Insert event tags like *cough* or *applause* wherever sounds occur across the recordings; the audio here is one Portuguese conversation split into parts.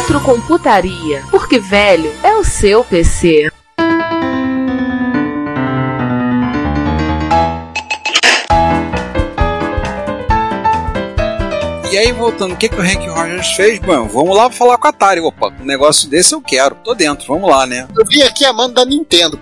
Retrocomputaria, porque velho é o seu PC. E aí, voltando, o que, que o Hank Rogers fez? Bom, vamos lá falar com a Atari. Opa, um negócio desse eu quero. Tô dentro, vamos lá, né? Eu vi aqui a mão da Nintendo.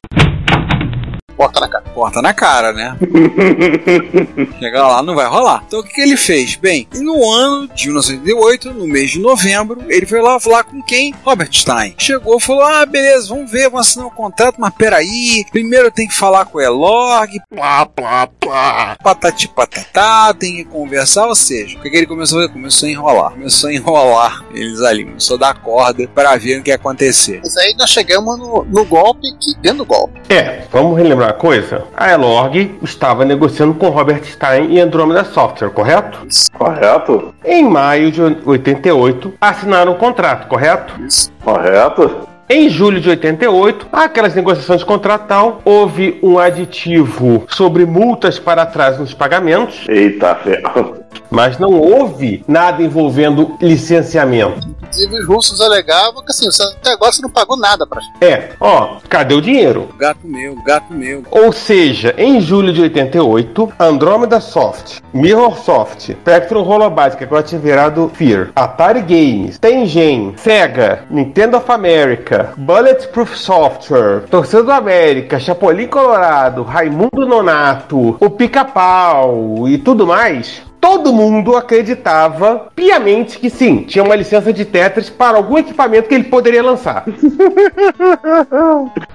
Porta na cara. Porta na cara, né? *laughs* Chegar lá não vai rolar. Então o que, que ele fez? Bem, no ano de 1988, no mês de novembro, ele foi lá falar com quem? Robert Stein. Chegou e falou: Ah, beleza, vamos ver, vamos assinar um contrato, mas peraí. Primeiro tem que falar com o Elog, plá, plá, plá, patati patatá, tem que conversar. Ou seja, o que, que ele começou a fazer? Começou a enrolar. Começou a enrolar eles ali, começou a dar corda para ver o que ia acontecer. Mas aí nós chegamos no, no golpe, que dentro do golpe. É, vamos relembrar uma coisa. A Elorg estava negociando com Robert Stein e Andromeda Software, correto? Correto. Em maio de 88, assinaram um contrato, correto? Correto. Em julho de 88, aquelas negociações de contratal, houve um aditivo sobre multas para atraso nos pagamentos. Eita, ferro. Mas não houve nada envolvendo licenciamento. Inclusive, os russos alegavam que assim, você, até agora você não pagou nada pra gente. É, ó, cadê o dinheiro? Gato meu, gato meu. Ou seja, em julho de 88, Andromeda Soft, Mirrorsoft, Spectrum Holobyte, que agora tinha virado Fear, Atari Games, Tengen, Sega, Nintendo of America, Bulletproof Software, Torcida do América, Chapolin Colorado, Raimundo Nonato, o Pica-Pau e tudo mais, todo mundo acreditava piamente que sim, tinha uma licença de Tetris para algum equipamento que ele poderia lançar. *laughs*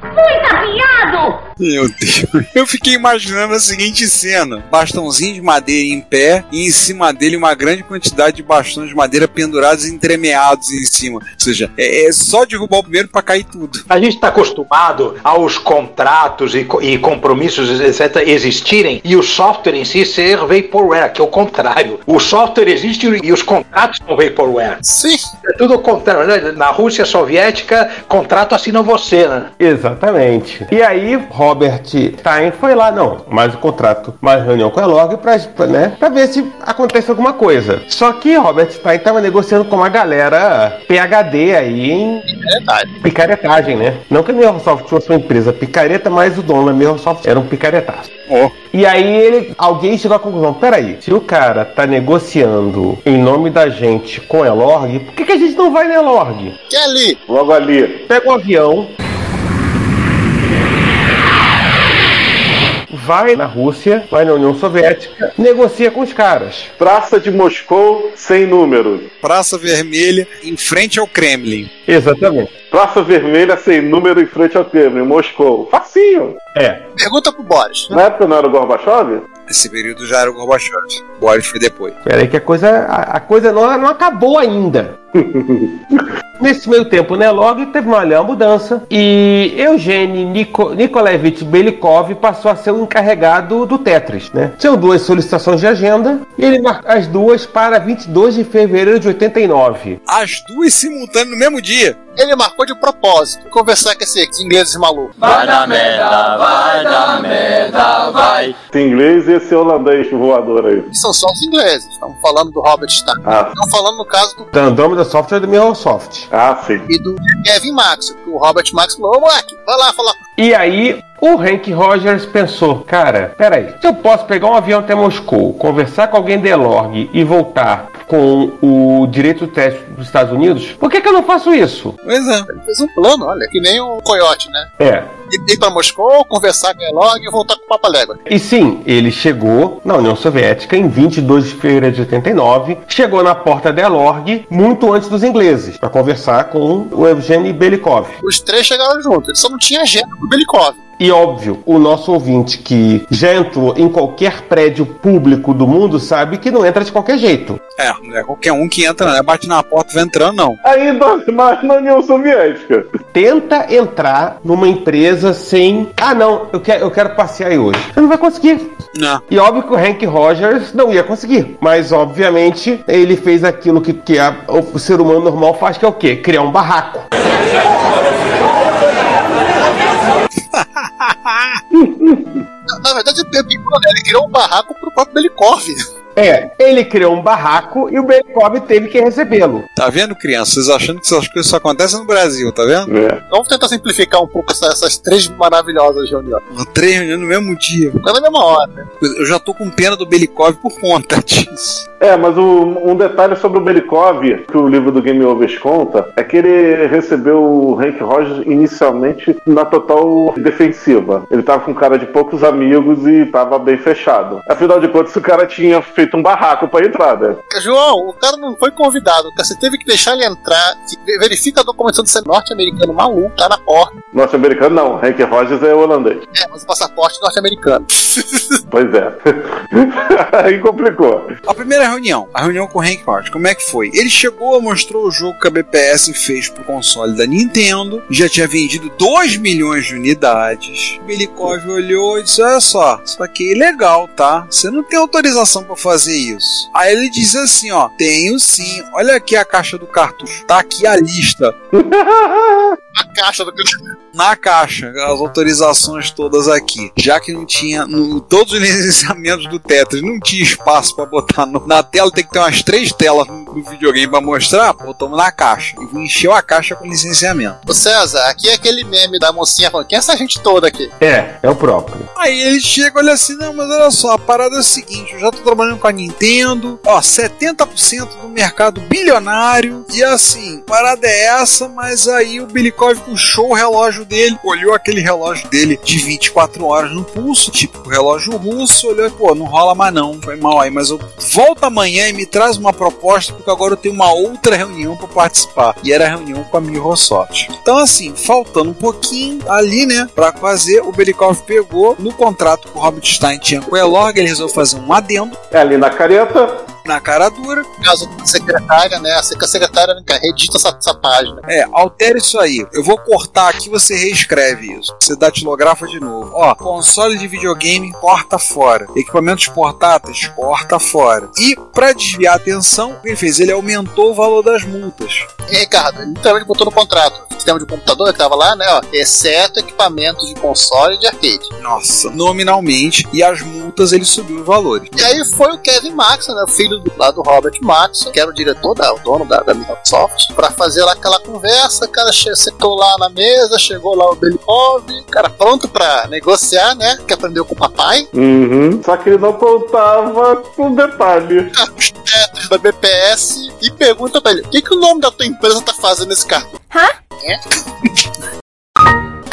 Muito afiado! Meu Deus. Eu fiquei imaginando a seguinte cena: bastãozinho de madeira em pé e em cima dele uma grande quantidade de bastões de madeira pendurados e entremeados em cima. Ou seja, é, é só derrubar o primeiro para cair tudo. A gente está acostumado aos contratos e, e compromissos, etc., existirem e o software em si ser vaporware, que é o contrário. O software existe e os contratos são vaporware. Sim. É tudo o contrário, né? Na Rússia Soviética, contrato assina você, né? Exatamente. E aí, Robert Stein foi lá, não, mais o contrato, mais reunião com a Elog pra, pra, né, pra ver se acontece alguma coisa. Só que Robert Stein tava negociando com uma galera PHD aí em Picaretagem. picaretagem, né? Não que a Microsoft fosse uma empresa picareta, mas o dono da Microsoft era um picaretaço. Ó. E aí ele, alguém chegou à conclusão, peraí, se o cara tá negociando em nome da gente com a Elorg, por que, que a gente não vai na Elorg? Que é ali. Logo ali. Pega o avião, vai na Rússia, vai na União Soviética, negocia com os caras. Praça de Moscou sem número. Praça Vermelha em frente ao Kremlin. Exatamente. Praça Vermelha sem número em frente ao Kremlin, Moscou. Facinho. É. Pergunta pro Boris. Na época não era o Gorbachev? Esse período já era o Gorbachev. Boris foi depois. Peraí que a coisa, a, a coisa não, não acabou ainda. *laughs* Nesse meio tempo, né, logo teve uma, uma mudança e Eugênio Niko, Nikolaevich Belikov passou a ser o encarregado do Tetris, né? Tinham duas solicitações de agenda e ele marcou as duas para 22 de fevereiro de 89. As duas simultâneas no mesmo dia. Ele marcou de propósito. Conversar com esses ingleses malucos. Vai dar merda, vai dar merda, vai. Esse inglês e esse holandês voador aí. São só os ingleses. Estamos falando do Robert Stein. Ah, Estamos falando no caso do Da Andromeda Software do Microsoft. Ah sim. e do Kevin Max. O Robert Max falou: Ô moleque, vai lá falar. E aí, o Hank Rogers pensou: cara, peraí, se eu posso pegar um avião até Moscou, conversar com alguém da Elorg e voltar com o direito do teste dos Estados Unidos, por que, que eu não faço isso? Pois é. Ele fez um plano, olha, que nem o Coyote, né? É. Ir pra Moscou, conversar com a Elog e voltar com o Papa Légua. E sim, ele chegou na União Soviética em 22 de fevereiro de 89, chegou na porta da Elorg muito antes dos ingleses, para conversar com o Evgeny Belikov. Os três chegaram juntos. Ele só não tinha agenda pro Belikov. E óbvio, o nosso ouvinte que já entrou em qualquer prédio público do mundo sabe que não entra de qualquer jeito. É, não é qualquer um que entra, não é bate na porta e vai entrando, não. Ainda mais na União Soviética. Tenta entrar numa empresa sem. Ah, não, eu quero, eu quero passear aí hoje. Você não vai conseguir. Não. E óbvio que o Hank Rogers não ia conseguir. Mas, obviamente, ele fez aquilo que, que a- o ser humano normal faz, que é o quê? Criar um barraco. *laughs* Na verdade, é pior, né? Ele criou um barraco pro próprio Belikov. É, ele criou um barraco e o Belikov teve que recebê-lo. Tá vendo, criança? Vocês achando que essas coisas só acontecem no Brasil, tá vendo? É. Vamos tentar simplificar um pouco essa- essas três maravilhosas reuniões. Três reuniões no mesmo dia. Não na mesma hora, né? Eu já tô com pena do Belikov por conta *laughs* disso. É, mas o- um detalhe sobre o Belikov, que o livro do Game Overs conta, é que ele recebeu o Hank Rogers inicialmente na total defensiva. Ele tava com cara de poucos amigos e tava bem fechado. Afinal de contas, o cara tinha feito um barraco pra entrada. João, o cara não foi convidado, cara. Você teve que deixar ele entrar. Verifica a documentação de ser norte-americano maluco, tá na porta. Norte-americano não, Hank Rogers é holandês. É, mas o passaporte norte-americano. *laughs* Pois é. *laughs* Aí complicou. A primeira reunião, a reunião com o Hank Rogers, como é que foi? Ele chegou, mostrou o jogo que a BPS fez pro console da Nintendo, já tinha vendido 2 milhões de unidades. O Belikov olhou e disse: Olha só, isso aqui é ilegal, tá? Você não tem autorização pra fazer isso. Aí ele diz assim: Ó, tenho sim, olha aqui a caixa do cartucho, tá aqui a lista. *laughs* A caixa do. na caixa as autorizações todas aqui. Já que não tinha no, todos os licenciamentos do Tetris, não tinha espaço pra botar no- na tela, tem que ter umas três telas no, no videogame pra mostrar, botamos na caixa. E encheu a caixa com licenciamento. Ô César, aqui é aquele meme da mocinha falando: quem é essa gente toda aqui? É, é o próprio. Aí ele chega, olha assim, não, mas olha só, a parada é a seguinte, eu já tô trabalhando com a Nintendo, ó, 70% do mercado bilionário, e assim, a parada é essa, mas aí o Belikov puxou o relógio dele, olhou aquele relógio dele de 24 horas no pulso, tipo o relógio russo, olhou e, pô, não rola mais não, foi mal aí, mas eu volto amanhã e me traz uma proposta, porque agora eu tenho uma outra reunião pra participar, e era a reunião com a Microsoft. Então assim, faltando um pouquinho ali, né, pra fazer, o Belikov pegou no contrato que o Robert Stein tinha com o Elorg, ele resolveu fazer um adendo É ali na careta. Na cara dura, caso da secretária, né? A sec- a secretária né, redita essa, essa página. É, altere isso aí. Eu vou cortar aqui, você reescreve isso. Você datilografa de novo. Ó, console de videogame, corta fora. Equipamentos portáteis, corta fora. E, pra desviar a atenção, o que ele fez? Ele aumentou o valor das multas. E Ricardo, ele literalmente botou no contrato. O sistema de computador que tava lá, né? Ó, exceto equipamentos de console e de arcade. Nossa, nominalmente. E as multas ele subiu os valores. E aí foi o Kevin Maxon, né, o filho do, lá do Robert Maxon, que era o diretor, da, o dono da, da Microsoft, pra fazer lá aquela conversa. O cara sentou lá na mesa, chegou lá o Belikov, o cara pronto pra negociar, né? Que aprendeu com o papai. Uhum. Só que ele não contava com detalhe. Os tetos da BPS e pergunta pra ele: o que, que o nome da tua empresa tá fazendo nesse cartão? Hã? É?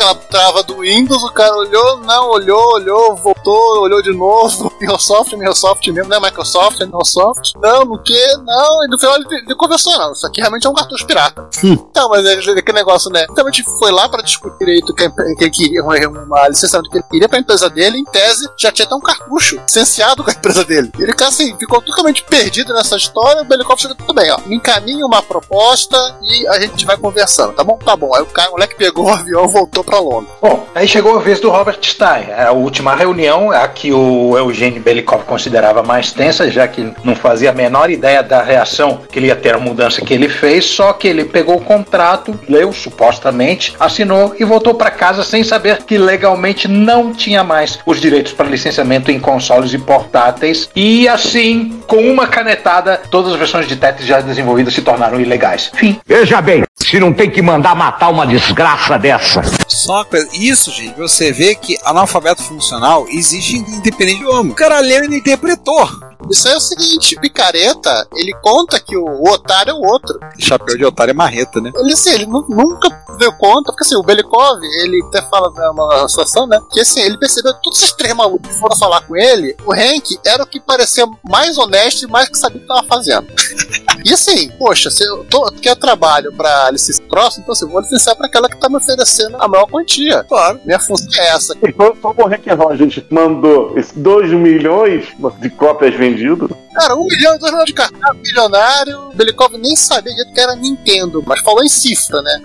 Aquela trava do Windows, o cara olhou, não, olhou, olhou, voltou, olhou de novo. *laughs* Microsoft, Microsoft mesmo, não é Microsoft, é Microsoft. Não, no que? Não, e no final ele, ele conversou, não, isso aqui realmente é um cartucho pirata. Então, mas é aquele negócio, né? Realmente foi lá pra discutir direito que, ele queria uma, uma licenciamento que ele queria pra empresa dele, em tese, já tinha até um cartucho licenciado com a empresa dele. Ele, cara, assim, ficou totalmente perdido nessa história. O Belikov chegou tudo bem, ó. Me encaminha uma proposta e a gente vai conversando, tá bom? Tá bom. Aí o, cara, o moleque pegou o avião voltou pra Londres. Bom, aí chegou a vez do Robert Stein. É A última reunião, a que o Eugênio Belikov considerava mais tensa, já que não fazia a menor ideia da reação que ele ia ter a mudança que ele fez, só que ele pegou o contrato, leu supostamente, assinou e voltou para casa sem saber que legalmente não tinha mais os direitos para licenciamento em consoles e portáteis. E assim, com uma canetada, todas as versões de Tetris já desenvolvidas se tornaram ilegais. Fim. Veja bem, se não tem que mandar matar uma desgraça dessa. Só uma coisa, isso, gente, você vê que analfabeto funcional existe independente do homem. O cara leu e não interpretou. Isso aí é o seguinte, picareta, ele conta que o, o otário é o outro. Chapéu de otário é marreta, né? Ele, assim, ele nu- nunca deu conta, porque assim, o Belikov, ele até fala uma situação, né? Que assim, ele percebeu que todos esses três malucos que foram falar com ele, o Hank era o que parecia mais honesto e mais que sabia o que tava fazendo. *laughs* E assim, poxa, se eu tô, quer trabalho pra licença próxima, então assim, eu vou licenciar pra aquela que tá me oferecendo a maior quantia. Claro. Minha função é essa. E foi foi o Hank Rogers mandou esses 2 milhões de cópias vendidas. Cara, um milhão e dois milhões de cartão milionário. O Belikov nem sabia direito que era Nintendo, mas falou em cifra, né?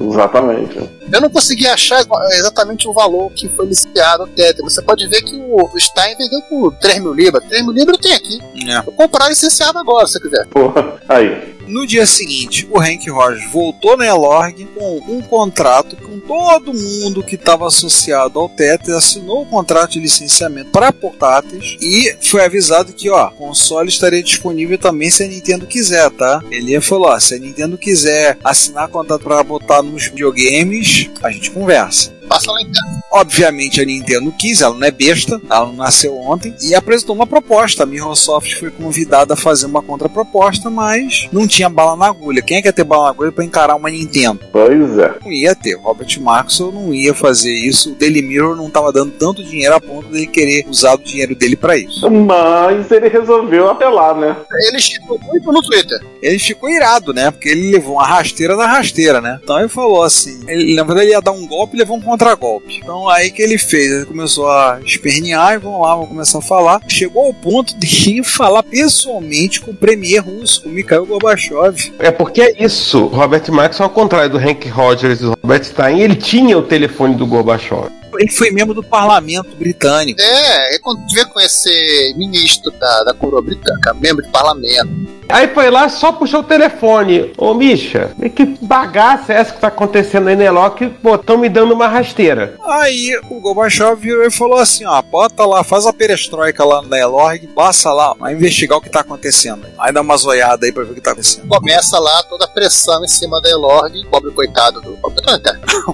Exatamente. Eu não consegui achar exatamente o valor que foi liciado o Tether. Você pode ver que o o Stein vendeu por 3 mil libras. 3 mil libras tem aqui. É. Vou comprar licenciado agora, se você quiser. Porra, aí. No dia seguinte, o Hank Rogers voltou na Elorg com um contrato com todo mundo que estava associado ao Tether, assinou o contrato de licenciamento para portáteis e foi avisado que, ó, o console estaria disponível também se a Nintendo quiser, tá? Ele falou, ó, se a Nintendo quiser assinar contrato para botar nos videogames, a gente conversa. Passa lá em casa. Obviamente a Nintendo quis, ela não é besta, ela não nasceu ontem, e apresentou uma proposta. A Microsoft foi convidada a fazer uma contraproposta, mas não tinha bala na agulha. Quem é que ia ter bala na agulha para encarar uma Nintendo? Pois é. Não ia ter. Robert Maxwell não ia fazer isso. O Daily Mirror não estava dando tanto dinheiro a ponto de ele querer usar o dinheiro dele para isso. Mas ele resolveu apelar, né? Ele chegou muito no Twitter. Ele ficou irado, né? Porque ele levou uma rasteira da rasteira, né? Então ele falou assim: ele, na verdade ele ia dar um golpe e levou um contragolpe. Então aí que ele fez? Ele começou a espernear e vamos lá, vamos começar a falar. Chegou ao ponto de *laughs* falar pessoalmente com o premier russo, com Mikhail Gorbachev. É porque é isso. Robert Maxwell, ao contrário do Hank Rogers e do Robert Stein, ele tinha o telefone do Gorbachev. Ele foi membro do parlamento britânico. É, é quando vê com esse ministro da, da coroa britânica, membro de parlamento. Aí foi lá, só puxou o telefone. Ô, Misha, que bagaça é essa que tá acontecendo aí na Eloque? Pô, tão me dando uma rasteira. Aí o Gorbachev virou e falou assim: ó, bota lá, faz a perestroika lá na Elorg, passa lá, vai investigar o que tá acontecendo. Aí dá uma zoiada aí pra ver o que tá acontecendo. Começa lá toda a pressão em cima da Elorg, pobre coitado do. Pobre,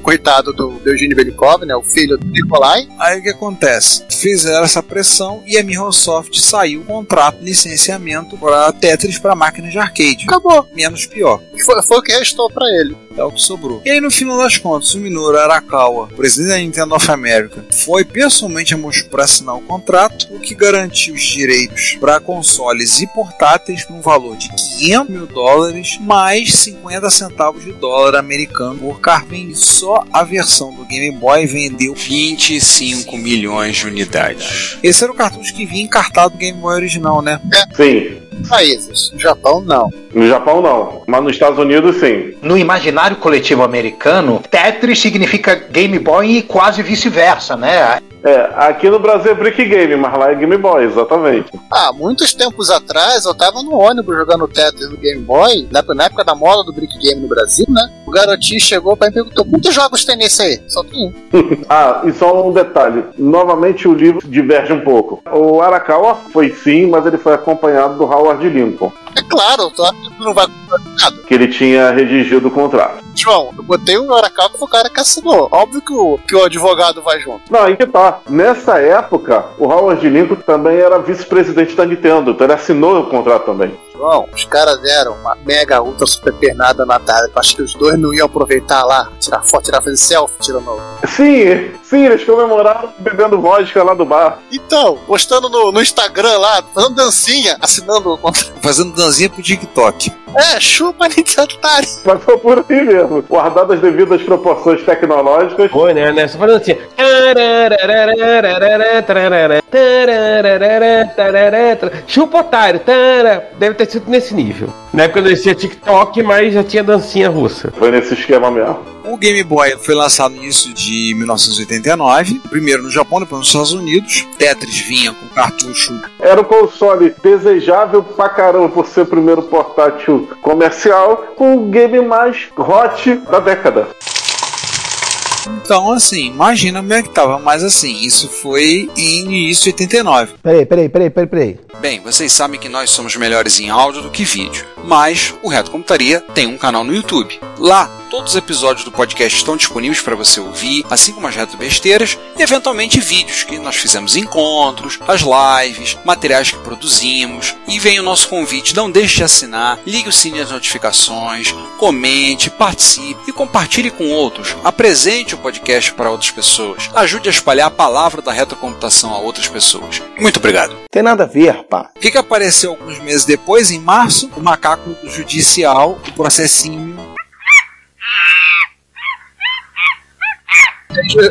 coitado *laughs* do Eugênio Belikov, né? O filho do Nikolai. Aí o que acontece? Fizeram essa pressão e a Microsoft saiu o contrato de licenciamento para Tetris para máquinas de arcade. Acabou. Menos pior. Foi, foi o que restou pra ele. É o que sobrou. E aí, no final das contas, o Minoru Arakawa, presidente da Nintendo of America, foi pessoalmente a Moscou para assinar o contrato, o que garantiu os direitos para consoles e portáteis no valor de 500 mil dólares mais 50 centavos de dólar americano por carving. Só a versão do Game Boy vendeu 25 milhões de unidades. Esse era o cartucho que vinha encartado do Game Boy original, né? Sim. Países. No Japão, não. No Japão não, mas nos Estados Unidos sim. No imaginário coletivo americano, Tetris significa Game Boy e quase vice-versa, né? É, aqui no Brasil é Brick Game, mas lá é Game Boy, exatamente. Ah, muitos tempos atrás eu tava no ônibus jogando Tetris no Game Boy, na, na época da moda do Brick Game no Brasil, né? O garotinho chegou pra mim e perguntou: quantos jogos tem nesse aí? Só tem um. *laughs* ah, e só um detalhe. Novamente o livro diverge um pouco. O Arakawa foi sim, mas ele foi acompanhado do Howard Lincoln, É claro, tu não vai nada. que ele tinha redigido o contrato. João, eu botei o Arakawa que foi o cara que assinou. Óbvio que o, que o advogado vai junto. Não, aí que tá. Nessa época, o Howard Lincoln também era vice-presidente da Nintendo, então ele assinou o contrato também. João, os caras deram uma mega ultra super pernada na tarde. Eu acho que os dois não iam aproveitar lá, tirar foto, tirar fazer selfie, tirando. Sim, sim, eles comemoraram bebendo vodka lá do bar. Então, postando no, no Instagram lá, fazendo dancinha, assinando o contrato. Fazendo danzinha pro TikTok. É, chupa Nintendo Atari. Mas foi por aí mesmo. Guardado as devidas proporções tecnológicas. Foi, né? né? Só falando assim. Chupa otário. Deve ter sido nesse nível. Na época não existia TikTok, mas já tinha dancinha russa. Foi nesse esquema mesmo. O Game Boy foi lançado no início de 1989, primeiro no Japão, depois nos Estados Unidos. Tetris vinha com cartucho. Era um console desejável pra caramba por ser o primeiro portátil comercial, com o game mais hot da década. Então, assim, imagina como é que tava. Mas assim, isso foi em início de 89. Peraí, peraí, peraí, peraí, peraí. Bem, vocês sabem que nós somos melhores em áudio do que vídeo. Mas o Reto Computaria tem um canal no YouTube. Lá, todos os episódios do podcast estão disponíveis para você ouvir, assim como as retrobesteiras e eventualmente vídeos que nós fizemos encontros, as lives, materiais que produzimos. E vem o nosso convite, não deixe de assinar, ligue o sininho das notificações, comente, participe e compartilhe com outros. Apresente o podcast para outras pessoas. Ajude a espalhar a palavra da retrocomputação a outras pessoas. Muito obrigado. Tem nada a ver, pá. O que, que apareceu alguns meses depois, em março? O macaco judicial, o processinho.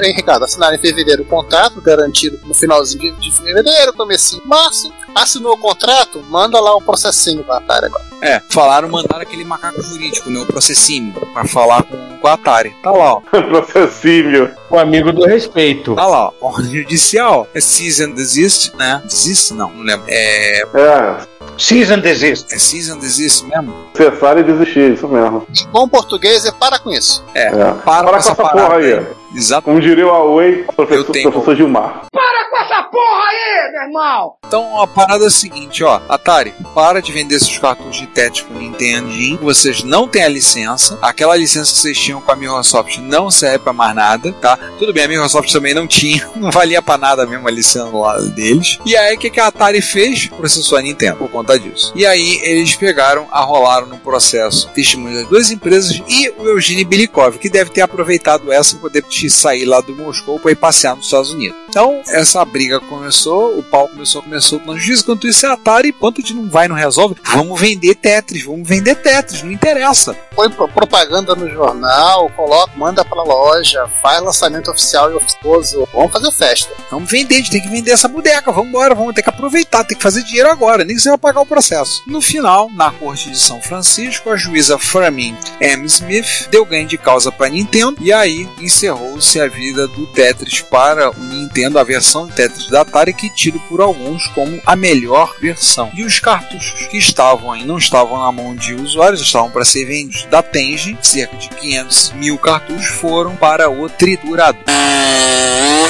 Hein, Ricardo, assinaram em fevereiro o contrato, garantido no finalzinho de fevereiro, comecinho de março. Assinou o contrato, manda lá o processinho pra Atari agora. É, falaram, mandaram aquele macaco jurídico, né, o processinho, pra falar com, com a Atari. Tá lá, ó. *laughs* Processível. O amigo do respeito. Tá lá, ó. Ordem judicial. É cease and desist, né? Desist? Não, não lembro. É, É, Season desist. é cease and desist mesmo? cessar e desistir, isso mesmo. Em bom português é para com isso. É, É. para, Para com essa essa porra aí. aí. Exato. Como diria o Huawei, professor, professor Gilmar. Para essa porra aí, meu irmão! Então a parada é a seguinte, ó. Atari, para de vender seus cartuchos de Tetris pro Nintendinho. Vocês não têm a licença. Aquela licença que vocês tinham com a Microsoft não serve pra mais nada, tá? Tudo bem, a Microsoft também não tinha. *laughs* Não valia pra nada mesmo a licença lá deles. E aí, o que, que a Atari fez? Processou a Nintendo por conta disso. E aí, eles pegaram, arrolaram no processo testemunhos das duas empresas e o Eugene Bilikov, que deve ter aproveitado essa para poder sair lá do Moscou para ir passear nos Estados Unidos. Então, essa briga começou, o pau começou, começou na justiça. Enquanto isso, é Atari, enquanto a gente não vai, não resolve, vamos vender Tetris, vamos vender Tetris, não interessa. Põe pro- propaganda no jornal, coloca, manda pra loja, faz lançamento oficial e oficioso. Vamos fazer festa. Vamos vender, a gente tem que vender essa boneca, vamos embora, vamos ter que aproveitar, tem que fazer dinheiro agora, nem que você vai pagar o processo. No final, na corte de São Francisco, a juíza Framin M. Smith deu ganho de causa para Nintendo e aí encerrou-se a vida do Tetris para o Nintendo, a versão de Tetris da Atari que tido por alguns como a melhor versão. E os cartuchos que estavam aí não estavam na mão de usuários, estavam para ser vendidos da Tengen, cerca de 500 mil cartuchos foram para o triturador.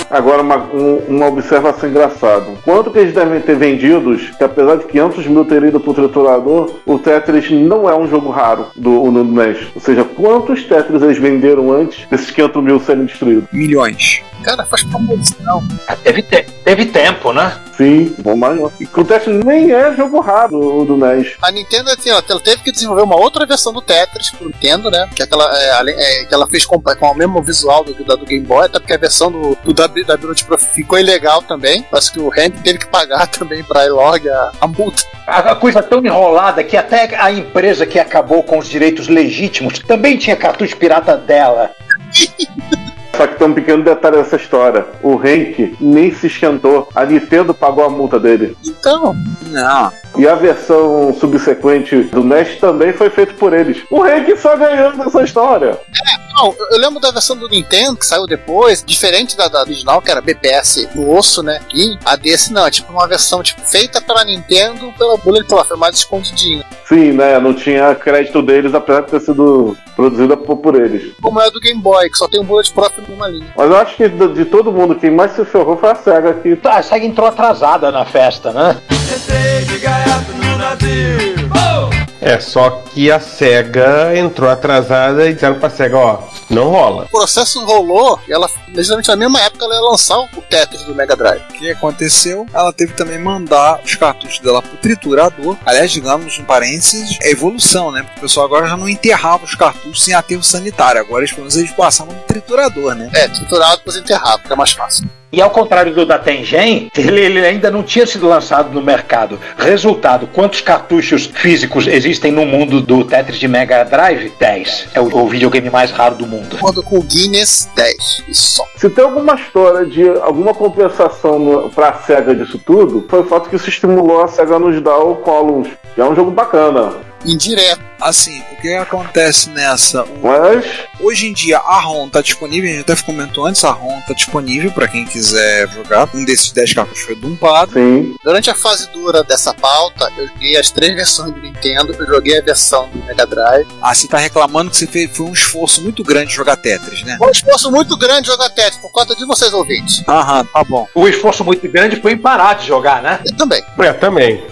Agora, uma, um- uma observação engraçada. Quanto que eles devem ter vendidos, que apesar de 500 mil ter ido pro triturador, o Tetris não é um jogo raro do, no NES. Ou seja, quantos Tetris eles venderam antes desses 500 mil serem destruídos? Milhões. Cara, faz promoção. Teve, te- teve tempo, né? Sim, bom maior. E o Tetris nem é jogo raro do, do NES. A Nintendo assim, ela ela teve que desenvolver uma outra versão do Tetris pro Nintendo, né? Que, é aquela, é, é, que ela fez com, com o mesmo visual do, da do Game Boy, até porque a versão do, do W, da Pro ficou ilegal também. Parece que o Hank teve que pagar *laughs* também pra Elog a, a multa. A a coisa tão enrolada que até a empresa que acabou com os direitos legítimos também tinha cartucho pirata dela. *laughs* Só que tem um pequeno detalhe dessa história. O Henk nem se esquentou. A Nintendo pagou a multa dele. Então, Não, E a versão subsequente do NES também foi feita por eles. O Henk só ganhando essa história. Não, eu- lembro da versão do Nintendo que saiu depois, diferente da, da original, que era BPS no osso, né? E a desse não, é tipo uma versão tipo, feita pela Nintendo pela Bullet, ela foi mais escondidinha. Sim, né? Não tinha crédito deles, apesar de ter sido produzida por, por eles. Como é a do Game Boy, que só tem um Bullet Profile numa linha. Mas eu acho que de, de todo mundo, quem mais se ferrou foi a SEGA aqui. A SEGA entrou atrasada na festa, né? É só que a SEGA entrou atrasada e disseram pra SEGA, ó, não rola. O processo rolou e ela, exatamente na mesma época, ela ia lançar o Tetris do Mega Drive. O que aconteceu? Ela teve também mandar os cartuchos dela pro triturador. Aliás, digamos, um parênteses, é evolução, né? Porque o pessoal agora já não enterrava os cartuchos sem aterro sanitário. Agora eles, pelo menos, eles passavam no triturador, né? É, triturado depois enterrado, fica mais fácil. E ao contrário do da Tengen, ele, ele ainda não tinha sido lançado no mercado. Resultado, quantos cartuchos físicos existem no mundo do Tetris de Mega Drive? 10. É o, o videogame mais raro do mundo. Acordo com o Guinness, 10. E só. Se tem alguma história de alguma compensação no, pra SEGA disso tudo, foi o fato que isso estimulou a SEGA a nos dar o Columns, que é um jogo bacana. Indireto. Assim, o que acontece nessa? Mas Hoje em dia a ROM tá disponível, a gente até comentou antes, a ROM tá disponível para quem quiser jogar. Um desses 10 cartuchos foi dumpado. sim. Durante a fase dura dessa pauta, eu joguei as três versões do Nintendo, eu joguei a versão do Mega Drive. Ah, você tá reclamando que você fez, foi um esforço muito grande jogar Tetris, né? Foi um esforço muito grande jogar Tetris, por conta de vocês ouvintes. Aham, tá bom. O esforço muito grande foi em parar de jogar, né? Eu também. *laughs* É, também.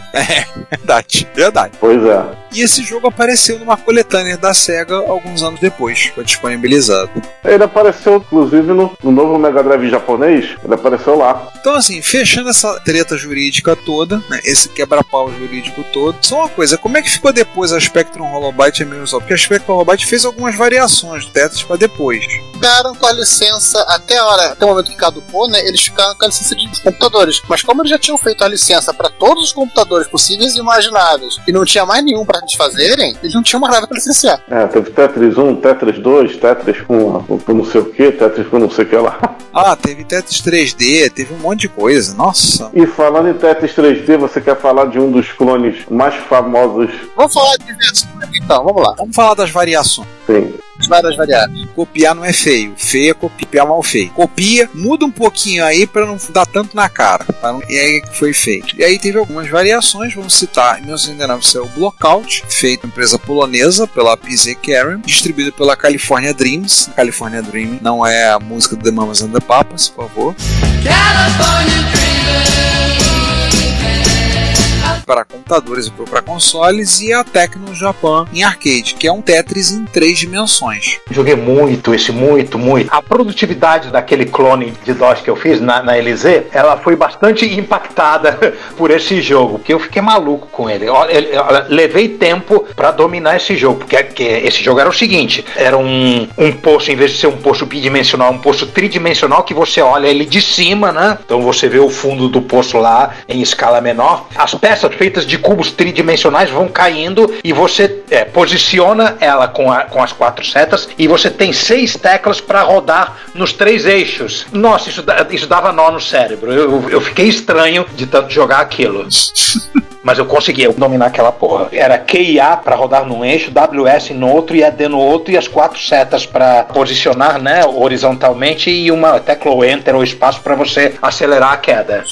Verdade, verdade. Pois é. E esse jogo apareceu apareceu numa coletânea da SEGA alguns anos depois, foi disponibilizado. Ele apareceu, inclusive, no, no novo Mega Drive japonês. Ele apareceu lá. Então, assim, fechando essa treta jurídica toda, né, esse quebra-pau jurídico todo, só uma coisa, como é que ficou depois a Spectrum Holobyte e a Microsoft? Porque a Spectrum Holobyte fez algumas variações do Tetris para depois. Ficaram com a licença até a hora, até o momento que caducou, né? Eles ficaram com a licença de computadores. Mas como eles já tinham feito a licença para todos os computadores possíveis e imagináveis e não tinha mais nenhum para eles fazerem, eles não tinham mais nada para licenciar. É, teve Tetris 1, Tetris 2, Tetris com, com não sei o que, Tetris com não sei o que lá. Ah, teve Tetris 3D, teve um monte de coisa, nossa. E falando em Tetris 3D, você quer falar de um dos clones mais famosos? Vamos falar de versões então, vamos lá. Vamos falar das variações. Sim. As várias variáveis. Copiar não é feio, feio é copiar mal feio. Copia, muda um pouquinho aí para não dar tanto na cara. Não... E aí que foi feito. E aí teve algumas variações, vamos citar. Em 1999 saiu o Blockout, feito empresa polonesa pela PZ Karen, distribuído pela California Dreams. California Dream não é a música do The Mamas and the Papas, por favor. Para computadores e para consoles e a Tecno Japan em arcade, que é um Tetris em três dimensões. Joguei muito esse, muito, muito. A produtividade daquele clone de DOS que eu fiz na, na LZ, ela foi bastante impactada *laughs* por esse jogo, porque eu fiquei maluco com ele. Eu, eu, eu levei tempo para dominar esse jogo, porque, porque, esse jogo era o seguinte: era um, um poço, em vez de ser um poço bidimensional, um poço tridimensional que você olha ele de cima, né? Então você vê o fundo do poço lá em escala menor. As peças feitas de cubos tridimensionais vão caindo e você é, posiciona ela com, a, com as quatro setas e você tem seis teclas para rodar nos três eixos. Nossa, isso, isso dava nó no cérebro. Eu, eu fiquei estranho de tanto jogar aquilo. *laughs* Mas eu consegui dominar aquela porra. Era Q e A para rodar num eixo, WS no outro e ED no outro e as quatro setas para posicionar, né, horizontalmente e uma tecla ou Enter ou espaço para você acelerar a queda.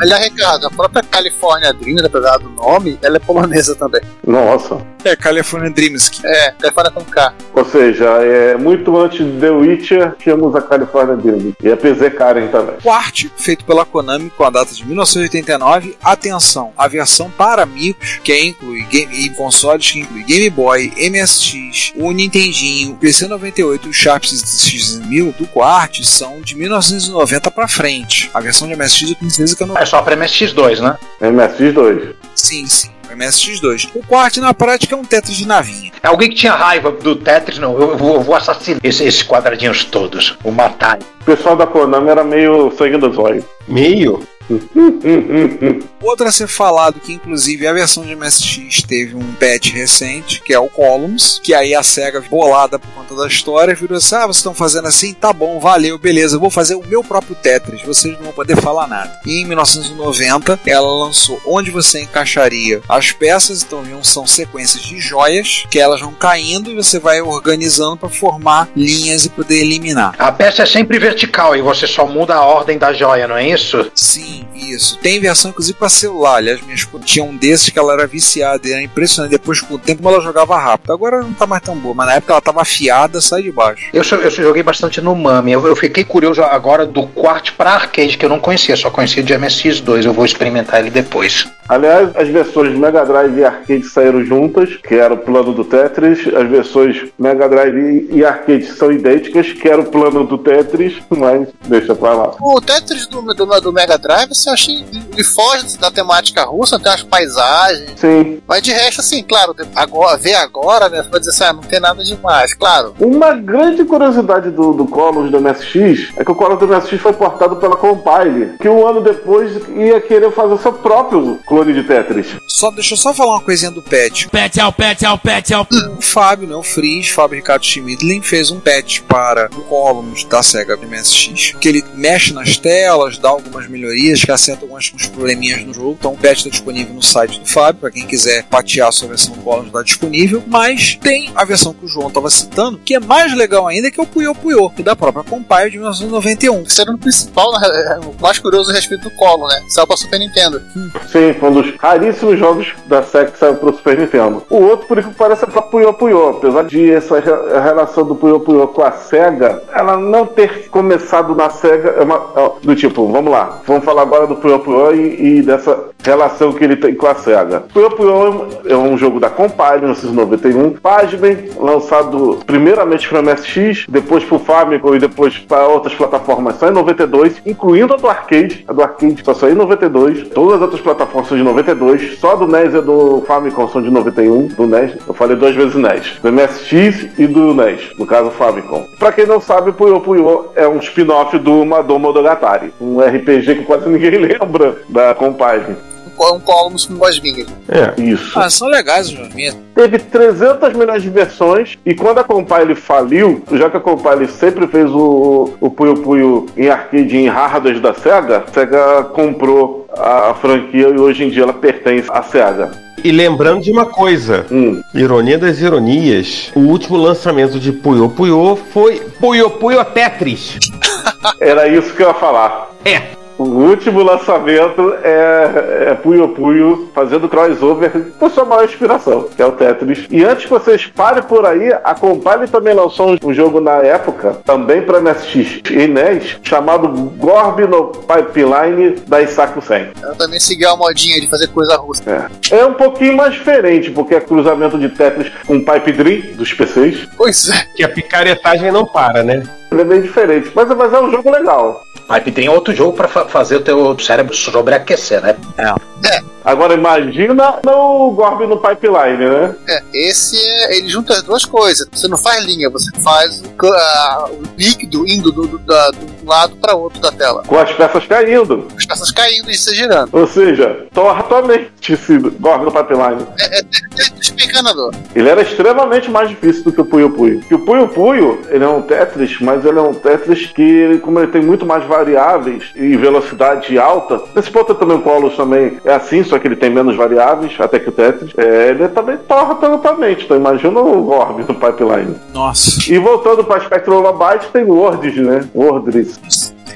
Aliás, Ricardo, a própria California Dream, apesar do nome, ela é polonesa também. Nossa. É, California Dreamski. É, California com K. Ou seja, é muito antes de The Witcher, tínhamos a California Dream. E a PZ Karen também. O arte, feito pela Konami com a data de 1989. Atenção, a versão para amigos, que inclui game, e consoles que inclui Game Boy, MSX, o Nintendinho, o PC98 e o Sharp X1000 do Quart são de 1990 para frente. A versão de MSX eu tenho certeza que eu não... É só para MSX2, né? MSX2. Sim, sim. MSX2. O Quart, na prática, é um Tetris de navinha. É alguém que tinha raiva do Tetris, não. Eu vou, eu vou assassinar esses, esses quadradinhos todos. Vou matar. O pessoal da Konami era meio sangue dos olhos. Meio? *laughs* Outro a ser falado que inclusive a versão de MSX teve um patch recente, que é o Columns, que aí a SEGA bolada por conta da história virou assim: "Ah, vocês estão fazendo assim? Tá bom, valeu, beleza, vou fazer o meu próprio Tetris, vocês não vão poder falar nada". E em 1990, ela lançou onde você encaixaria as peças, então são sequências de joias que elas vão caindo e você vai organizando para formar linhas e poder eliminar. A peça é sempre vertical e você só muda a ordem da joia, não é isso? Sim, isso. Tem versão inclusive para celular. Aliás, minha esposa tinha um desses que ela era viciada, e era impressionante. Depois, com o tempo, ela jogava rápido. Agora não tá mais tão boa, mas na época ela tava afiada, sai de baixo. Eu, eu joguei bastante no Mami. Eu, eu, fiquei curioso agora do Quart para arcade, que eu não conhecia, só conhecia de MSX2. Eu vou experimentar ele depois. Aliás, as versões Mega Drive e Arcade saíram juntas, que era o plano do Tetris. As versões Mega Drive e Arcade são idênticas, que era o plano do Tetris, mas deixa pra lá. O Tetris do, do, do Mega Drive, assim, eu achei ele foge da temática russa, tem umas paisagens. Sim. Mas de resto, assim, claro, agora, ver agora, né? Você vai dizer assim, ah, não tem nada demais, claro. Uma grande curiosidade do, do Columns do MSX é que o Columns do MSX foi portado pela Compile, que um ano depois ia querer fazer seu próprio clone de Tetris. Só, deixa eu só falar uma coisinha do patch. Patch ao patch ao patch ao. O Fábio, né, o Frizz, Fábio Ricardo Schmidlin, fez um patch para o Columns da SEGA MSX, que ele mexe nas telas, dá algumas melhorias, que acerta alguns probleminhas no jogo. Então o patch está disponível no site do Fábio, para quem quiser patear a sua versão do Columns está disponível. Mas tem a versão que o João estava citando, que é mais legal ainda, que é o Puyo Puyo, que da própria Compile de 1991. Sendo o principal, o mais curioso a respeito do Column, né? Saiu para Super Nintendo. Sim, foi um dos raríssimos jogos da SEGA que saiu pro Super Nintendo. O outro, por que parece, é pra Puyo Puyo. Apesar de essa relação do Puyo Puyo com a SEGA, ela não ter começado na SEGA, é uma, é do tipo, vamos lá, vamos falar agora do Puyo Puyo e, e dessa relação que ele tem com a SEGA. Puyo Puyo é um jogo da Compile, 1991. Pasmem, lançado primeiramente para MSX, depois pro Famicom e depois para outras plataformas só em 92, incluindo a do arcade. A do arcade só saiu em 92. Todas as outras plataformas são de 92. Só do NES e do Famicom são de 91. Do NES, eu falei duas vezes NES. Do MSX e do NES, no caso Famicom. Pra quem não sabe, Puyo Puyo é um spin-off do Madou Monogatari. Um RPG que quase ninguém *laughs* lembra da Compile. Um Columns com gosminhas. É. Isso. Ah, são legais os joguinhos. Teve 300 milhões de versões e quando a Compile faliu, já que a Compile sempre fez o, o Puyo Puyo em arcade e em hardware da SEGA, a SEGA comprou a, a franquia e hoje em dia ela pertence à SEGA. E lembrando de uma coisa, Hum. ironia das ironias, o último lançamento de Puyo Puyo foi Puyo Puyo Tetris. Era isso que eu ia falar. É. O último lançamento é, é Puyo Puyo fazendo crossover com sua maior inspiração, que é o Tetris. E antes que vocês parem por aí, a Compile também lançou um, um jogo na época, também para MSX e NES, chamado Gorb no Pipeline da Isaku 100. Ela também seguiu a modinha de fazer coisa russa. É. é um pouquinho mais diferente, porque é cruzamento de Tetris com Pipe Dream dos PCs. Pois é. Que a picaretagem não para, né? Ele é bem diferente, mas, mas é um jogo legal. Pipe Dream é outro jogo pra fa- fazer o teu cérebro sobreaquecer, né? Agora imagina o Gorb no Pipeline, né? É, esse é, ele junta as duas coisas. Você não faz linha, você faz o, a- o líquido indo do, do, da- do lado para outro da tela. Com as peças caindo. As peças caindo e se girando. Ou seja, torra tua mente esse *laughs* Gorb no Pipeline. É, é, é desencanador. Ele era extremamente mais difícil do que o Puyo Puyo. Que o Puyo Puyo, ele é um Tetris, mas ele é um Tetris que, ele- como ele tem muito mais variáveis e velocidade alta, esse ponto também o Colossus também é assim, só que ele tem menos variáveis, até que o Tetris, é, ele também torra totalmente. Então imagina o Gorb no Pipeline. Nossa. E voltando para Spectrum Byte, tem Words, né? Words.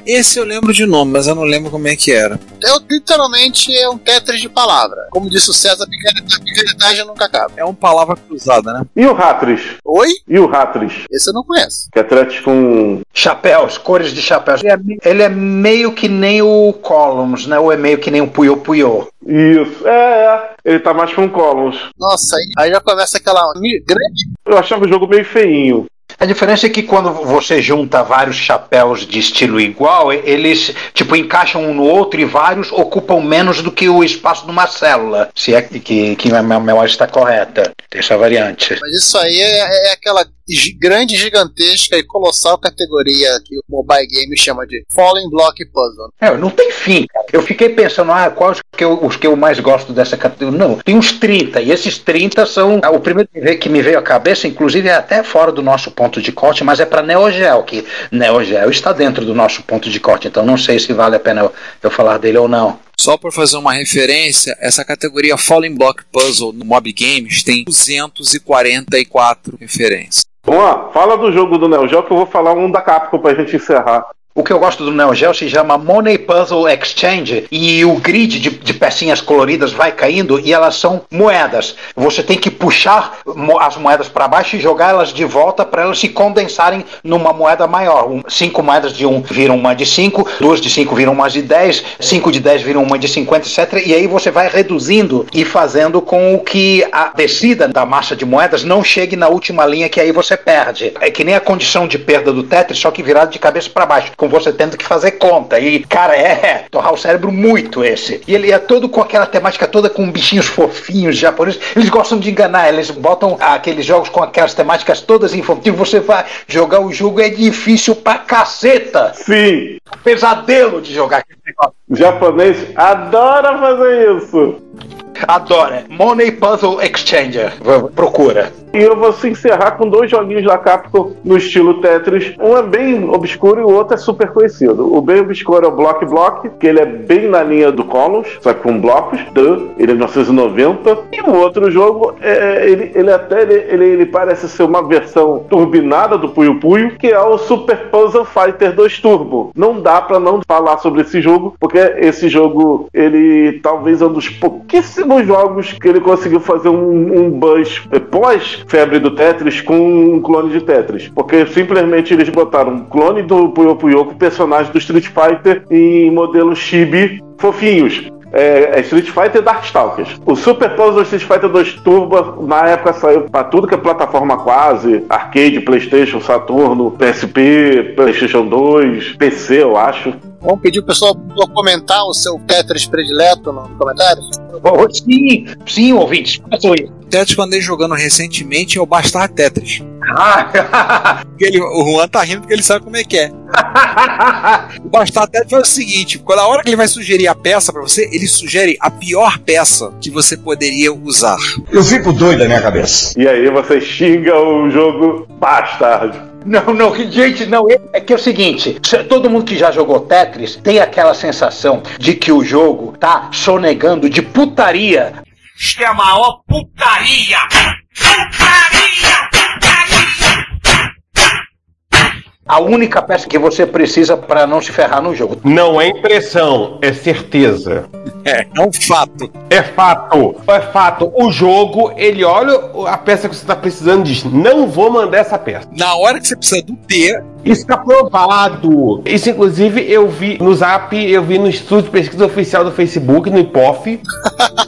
Esse eu lembro de nome, mas eu não lembro como é que era. É, literalmente é um Tetris de palavra. Como disse o César, picareta- picaretagem nunca acaba. É uma palavra cruzada, né? E o Hatris? Oi? E o Hatris? Esse eu não conheço. Que é Tetris com Chapéus, cores de chapéus. Ele é, ele é meio que nem o Columns, né? Ou é meio que nem o Puyo Puyo. Isso, é, é. Ele tá mais um Columns. Nossa, aí, aí já começa aquela grande. Eu achava o jogo meio feinho. A diferença é que quando você junta vários chapéus de estilo igual, eles tipo encaixam um no outro e vários ocupam menos do que o espaço de uma célula. Se é que, que, a memória está correta. Tem essa variante. Mas isso aí é, é aquela gi- grande, gigantesca e colossal categoria que o mobile game chama de Falling Block Puzzle. É, não tem fim, cara. Eu fiquei pensando, ah, quais que eu, os que eu mais gosto dessa categoria? Não, tem uns 30, e esses 30 são. ah, O primeiro que me veio à cabeça, inclusive é até fora do nosso ponto de corte, mas é para Neo Geo, que Neo Geo está dentro do nosso ponto de corte, então não sei se vale a pena eu, eu falar dele ou não. Só por fazer uma referência, essa categoria Falling Block Puzzle no Mob Games tem 244 referências. Lá, fala do jogo do Neo Geo que eu vou falar um da Capcom pra gente encerrar. O que eu gosto do Neo Geo se chama Money Puzzle Exchange e o grid de, de pecinhas coloridas vai caindo e elas são moedas. Você tem que puxar as moedas para baixo e jogar elas de volta para elas se condensarem numa moeda maior. Um- cinco moedas de um viram uma de cinco, duas de cinco viram uma de dez, cinco de dez viram uma de cinquenta, etc. E aí você vai reduzindo e fazendo com que a descida da massa de moedas não chegue na última linha que aí você perde. É que nem a condição de perda do Tetris, só que virado de cabeça para baixo, com você tendo que fazer conta. E, cara, é torrar o cérebro muito esse. E ele é todo com aquela temática toda com bichinhos fofinhos japoneses. Eles gostam de enganar, eles botam aqueles jogos com aquelas temáticas todas infantis. Você vai jogar o jogo, é difícil pra caceta. Sim, Pesadelo de jogar aquele negócio. o japonês adora fazer isso. Adora. Money Puzzle Exchanger. Procura. E eu vou se encerrar com dois joguinhos da Capcom no estilo Tetris. Um é bem obscuro e o outro é super conhecido. O bem obscuro é o Block Block, que ele é bem na linha do Columns, só que com blocos. Ele é de 1990. E o outro jogo, é, ele, ele até ele, ele, ele parece ser uma versão turbinada do Puyo Puyo, que é o Super Puzzle Fighter 2 Turbo. Não dá pra não falar sobre esse jogo, porque esse jogo, ele talvez é um dos pouquíssimos jogos que ele conseguiu fazer um, um buzz pós febre do Tetris com um clone de Tetris. Porque simplesmente eles botaram um clone do Puyo Puyo com personagens do Street Fighter em modelo chibi fofinhos. É, é Street Fighter Darkstalkers. O Super Puzzle Street Fighter 2 Turbo, na época saiu pra tudo que é plataforma quase: arcade, PlayStation, Saturno, PSP, PlayStation 2, PC, eu acho. Vamos pedir o pessoal comentar o seu Tetris predileto no comentário? Oh, sim, sim, ouvintes, façam isso. Tetris que eu andei jogando recentemente é o Bastard Tetris. Ah, *laughs* ele- o Juan tá rindo porque ele sabe como é que é. *laughs* O Bastard Tetris faz o seguinte: quando a hora que ele vai sugerir a peça pra você, ele sugere a pior peça que você poderia usar. Eu fico doido na minha cabeça. E aí você xinga o jogo Bastard. Não, não, gente, não. É que é o seguinte: se- todo mundo que já jogou Tetris tem aquela sensação de que o jogo tá sonegando de putaria. Isto é a maior putaria! Putaria! A única peça que você precisa para não se ferrar no jogo. Não é impressão, é certeza. É, é um fato. É fato, é fato. O jogo, ele olha a peça que você tá precisando e diz: não vou mandar essa peça. Na hora que você precisa do T, Isso tá provado. Isso, inclusive, eu vi no Zap, eu vi no Instituto de Pesquisa Oficial do Facebook, no IPOF. *laughs*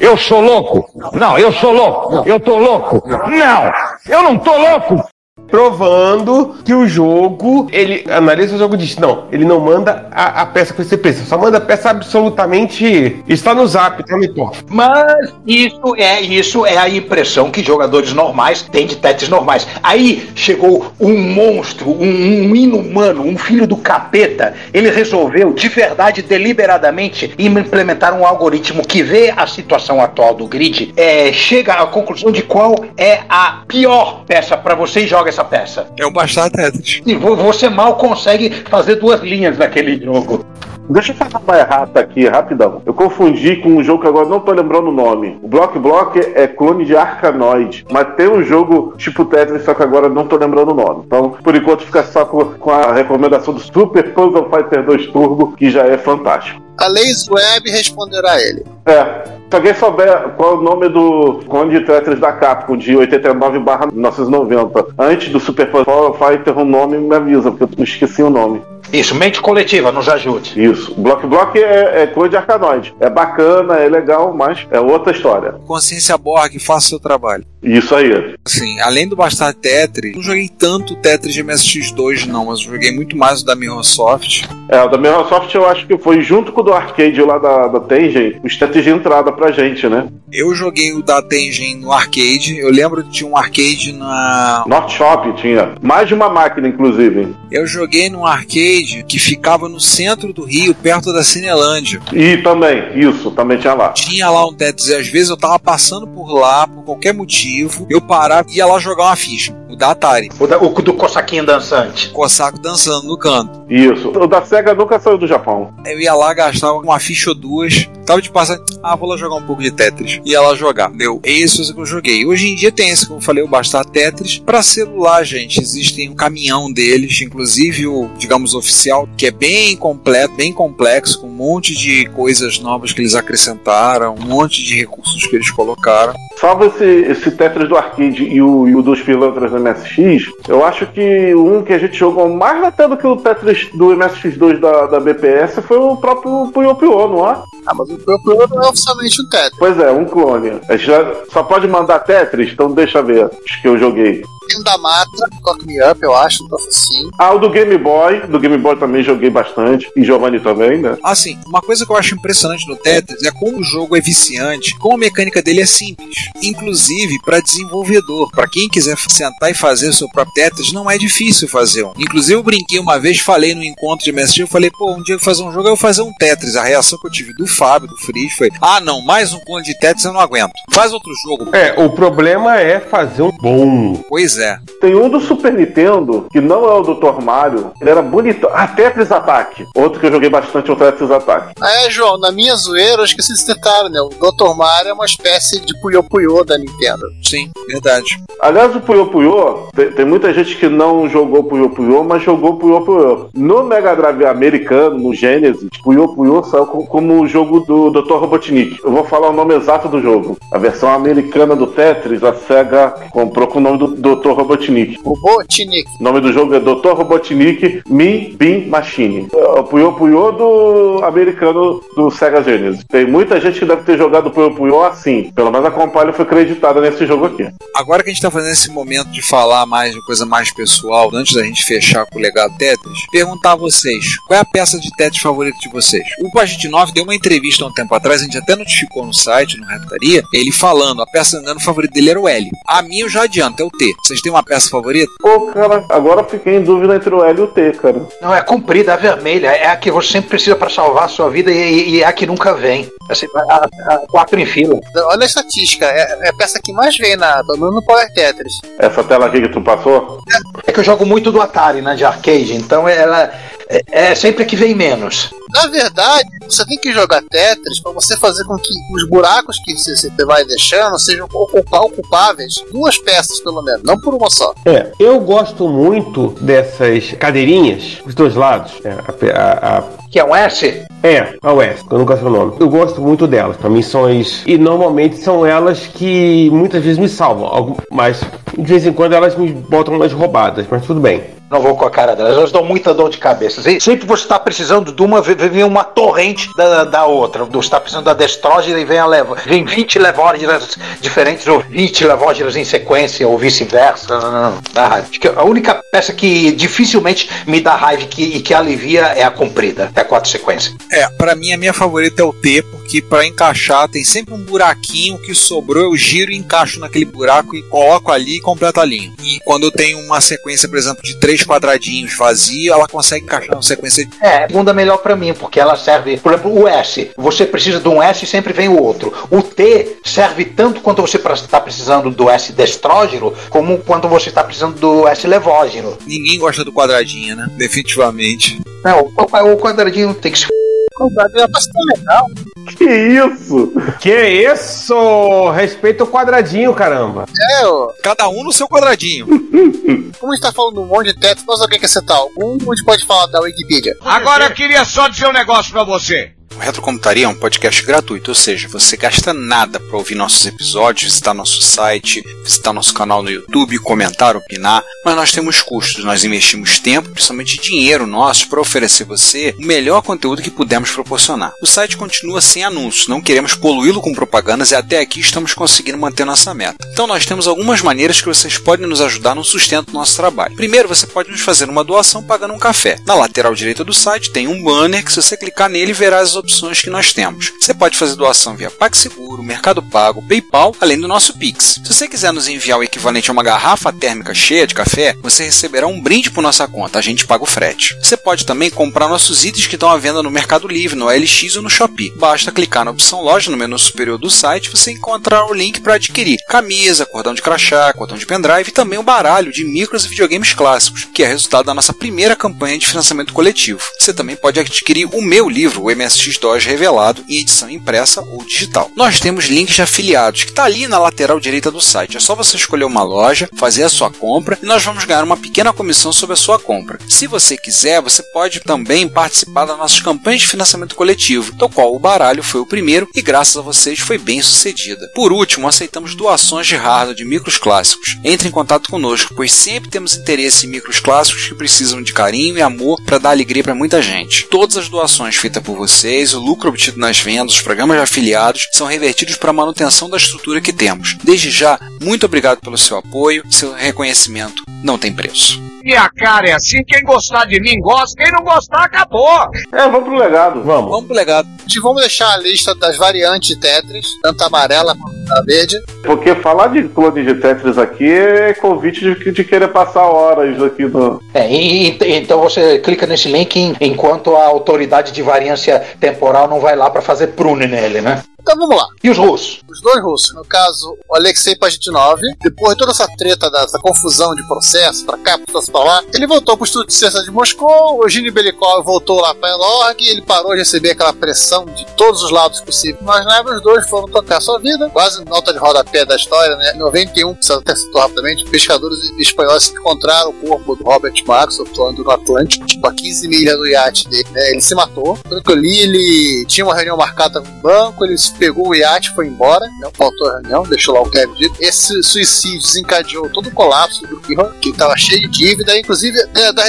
Eu sou louco. Não, eu sou louco. Eu tô louco. Não, eu não tô louco. Provando que o jogo, ele analisa o jogo e diz: não, ele não manda a, a peça que você precisa, só manda a peça absolutamente. Está no Zap, tá no IPOF. Mas isso é isso é a impressão que jogadores normais têm de Tetris normais. Aí chegou um monstro, um, um inumano, um filho do capeta. Ele resolveu de verdade, deliberadamente, implementar um algoritmo que vê a situação atual do grid, é, chega à conclusão de qual é a pior peça para você e joga essa peça. é o Bastard Tetris. E vo- você mal consegue fazer duas linhas naquele jogo. Deixa eu falar uma errata aqui, rapidão. Eu confundi com um jogo que agora não tô lembrando o nome. O Block Block é clone de Arkanoid, mas tem um jogo tipo Tetris, só que agora não tô lembrando o nome. Então, por enquanto, fica só com, com a recomendação do Super Puzzle Fighter 2 Turbo, que já é fantástico. A Lazy Web responderá a ele. É, se alguém souber qual é o nome do clone de Tetris da Capcom de 89 1990, antes do Super Fighter, o nome me avisa, porque eu esqueci o nome. Isso, mente coletiva, nos ajude. Isso. Block Block é, é clone de Arkanoid. É bacana, é legal, mas é outra história. Consciência Borg, faça o seu trabalho. Isso aí. Assim, além do Bastard Tetris, não joguei tanto Tetris de MSX2 não, mas eu joguei muito mais o da Microsoft. É, o da Microsoft eu acho que foi junto com o do arcade lá da, da Tengen, os Tetris de entrada pra gente, né? Eu joguei o da Tengen no arcade. Eu lembro que tinha um arcade na. North Shop tinha. Mais de uma máquina, inclusive. Eu joguei num arcade que ficava no centro do Rio, perto da Cinelândia. E também, isso, também tinha lá. Tinha lá um Tetris e às vezes eu tava passando por lá, por qualquer motivo, eu parava e ia lá jogar uma ficha. O da Atari. O, da- o do cossaquinho dançante. Cossaco dançando no canto. Isso. O da SEGA nunca saiu do Japão. Eu ia lá, gastava uma ficha ou duas. Tava de passagem. Ah, vou lá jogar um pouco de Tetris. Ia lá jogar. Deu. Esse que eu joguei. Hoje em dia tem esse, como eu falei, o Bastar Tetris. Pra celular, gente, existem um caminhão deles, inclusive o, digamos, oficial, que é bem completo, bem complexo, com um monte de coisas novas que eles acrescentaram, um monte de recursos que eles colocaram. Salvo esse, esse Tetris do arcade e o, e o dos pilantras do MSX, eu acho que um que a gente jogou mais até do que o Tetris do MSX2 da, da BPS foi o próprio Puyo Puyo, não é? Ah, mas o Puyo Puyo não é oficialmente um Tetris. Pois é, um clone. A gente já só pode mandar Tetris, então deixa ver os que eu joguei. Um da Matra, Cock Me Up, eu acho, um troço assim. Ah, o do Game Boy. Do Game Boy também joguei bastante. E Giovanni também, né? Assim, uma coisa que eu acho impressionante no Tetris é como o jogo é viciante, como a mecânica dele é simples. Inclusive, para desenvolvedor, para quem quiser sentar e fazer o seu próprio Tetris, não é difícil fazer um. Inclusive, eu brinquei uma vez, falei no encontro de MSG, eu falei, pô, um dia eu vou fazer um jogo, eu vou fazer um Tetris. A reação que eu tive do Fábio, do Frizz, foi: ah, não, mais um clone de Tetris eu não aguento. Faz outro jogo. É, o problema é fazer um bom. Pois é. Tem um do Super Nintendo, que não é o Dr. Mario. Ele era bonito. Ah, Tetris Attack. Outro que eu joguei bastante é o Tetris Attack. Ah, é, João, na minha zoeira, eu esqueci de detalhe, né? O Dr. Mario é uma espécie de Puyo Puyo da Nintendo. Sim, verdade. Aliás, o Puyo Puyo, tem, tem muita gente que não jogou Puyo Puyo, mas jogou Puyo Puyo. No Mega Drive americano, no Genesis, Puyo Puyo saiu co- como o jogo do Dr. Robotnik. Eu vou falar o nome exato do jogo. A versão americana do Tetris, a SEGA comprou com o nome do Dr. Robotnik. O Botnik. O nome do jogo é Dr. Robotnik Me Bean Machine. É o Puyo Puyo do americano do Sega Genesis. Tem muita gente que deve ter jogado Puyo Puyo assim. Pelo menos a Compile foi creditada nesse jogo aqui. Agora que a gente tá fazendo esse momento de falar mais de coisa mais pessoal, antes da gente fechar com o legado Tetris, perguntar a vocês, qual é a peça de Tetris favorita de vocês? O Pagite 9 deu uma entrevista há um tempo atrás, a gente até notificou no site, no Reputaria, ele falando, a peça andando favorita dele era o L. A minha eu já adianto, é o T. Vocês têm uma peça favorita? Pô, cara, agora eu fiquei em dúvida entre o L e o T, cara. Não, é comprida, a vermelha. É a que você sempre precisa para salvar a sua vida e, e é a que nunca vem. Assim, a, a, quatro em fila. Olha a estatística, é, é a peça que mais vem na, pelo menos no Power Tetris. Essa tela aqui que tu passou? É que eu jogo muito do Atari, né, de arcade, então ela é, é sempre que vem menos. Na verdade, você tem que jogar Tetris para você fazer com que os buracos que você, vai deixando sejam ocupáveis duas peças, pelo menos, não por uma só. É, eu gosto muito dessas cadeirinhas, os dois lados. É, a, a- a- Que é um S? é, a West, eu nunca sei o nome. Eu gosto muito delas, pra mim são as. E normalmente são elas que muitas vezes me salvam, mas de vez em quando elas me botam umas roubadas, mas tudo bem. Não vou com a cara delas, elas dão muita dor de cabeça. E sempre você está precisando de uma, vem- uma torrente da, da outra. Você está precisando da destrógena e vem a leva. Vem 20 levógenas diferentes, ou 20 levógenas em sequência, ou vice-versa. Não, não, não. Dá raiva. A única peça que dificilmente me dá raiva que, e que alivia é a comprida, é a quatro sequência. É, pra mim a minha favorita é o T, porque pra encaixar tem sempre um buraquinho que sobrou, eu giro e encaixo naquele buraco e coloco ali e completa a linha. E quando eu tenho uma sequência, por exemplo, de três quadradinhos vazia, ela consegue encaixar uma sequência de É, a segunda melhor pra mim, porque ela serve, por exemplo, o S. Você precisa de um S e sempre vem o outro. O T serve tanto quanto você está precisando do S destrógeno, como quando você está precisando do S levógeno. Ninguém gosta do quadradinho, né? Definitivamente. Não, o quadradinho tem que se. Quadradinho é uma peça tão legal. Que isso? Que isso? Respeita o quadradinho, caramba. É, ó, Cada um no seu quadradinho. *laughs* como a gente tá falando um monte de Tetris, nós alguém quer citar algum, a gente pode falar da Wikipedia. Agora eu queria só dizer um negócio pra você. O Retrocomputaria é um podcast gratuito, ou seja, você gasta nada para ouvir nossos episódios, visitar nosso site, visitar nosso canal no YouTube, comentar, opinar, mas nós temos custos, nós investimos tempo, principalmente dinheiro nosso, para oferecer você o melhor conteúdo que pudermos proporcionar. O site continua sem anúncios, não queremos poluí-lo com propagandas e até aqui estamos conseguindo manter nossa meta. Então nós temos algumas maneiras que vocês podem nos ajudar no sustento do nosso trabalho. Primeiro, você pode nos fazer uma doação pagando um café. Na lateral direita do site tem um banner que se você clicar nele verá as opções que nós temos. Você pode fazer doação via PagSeguro, Mercado Pago, PayPal, além do nosso Pix. Se você quiser nos enviar o equivalente a uma garrafa térmica cheia de café, você receberá um brinde por nossa conta, a gente paga o frete. Você pode também comprar nossos itens que estão à venda no Mercado Livre, no LX ou no Shopee. Basta clicar na opção loja no menu superior do site você encontrará o link para adquirir camisa, cordão de crachá, cordão de pendrive e também o baralho de micros e videogames clássicos, que é resultado da nossa primeira campanha de financiamento coletivo. Você também pode adquirir o meu livro, o MSX2 revelado em edição impressa ou digital. Nós temos links de afiliados que está ali na lateral direita do site. É só você escolher uma loja, fazer a sua compra e nós vamos ganhar uma pequena comissão sobre a sua compra. Se você quiser, você pode também participar das nossas campanhas de financiamento coletivo, do qual o baralho foi o primeiro e graças a vocês foi bem sucedida. Por último, aceitamos doações de hardware de micros clássicos. Entre em contato conosco, pois sempre temos interesse em micros clássicos que precisam de carinho e amor para dar alegria para muita gente. Todas as doações feitas por vocês mês, o lucro obtido nas vendas, os programas de afiliados, são revertidos para a manutenção da estrutura que temos. Desde já, muito obrigado pelo seu apoio, seu reconhecimento não tem preço. E a cara é assim, quem gostar de mim gosta, quem não gostar, acabou. É, vamos pro legado. Vamos. Vamos pro legado. Gente, Vamos deixar a lista das variantes de Tetris, tanto a amarela quanto a verde. Porque falar de clone de Tetris aqui é convite de, de querer passar horas aqui no. É, e- e- então você clica nesse link enquanto a autoridade de variância temporal não vai lá pra fazer prune nele, né? Então vamos lá. E os russos? Os dois russos, no caso, o Alexei Pajitnov, depois de toda essa treta, dessa confusão de processo, pra cá, processo pra lá, ele voltou pro Instituto de Ciência de Moscou, o Eugênio Belikov voltou lá pra Elorg, ele parou de receber aquela pressão de todos os lados possíveis. Mas na os dois foram tocar sua vida, quase nota de rodapé da história, né? Em 91, você até citou rapidamente, pescadores espanhóis encontraram o corpo do Robert Marx atuando no Atlântico, tipo, a 15 milhas do iate dele, né? Ele se matou. Pelo que eu li, ele tinha uma reunião marcada com o banco, ele pegou o iate e foi embora, não faltou a reunião, deixou lá o Kevin dito. Esse suicídio desencadeou todo o colapso do grupo que estava cheio de dívida, inclusive é, da,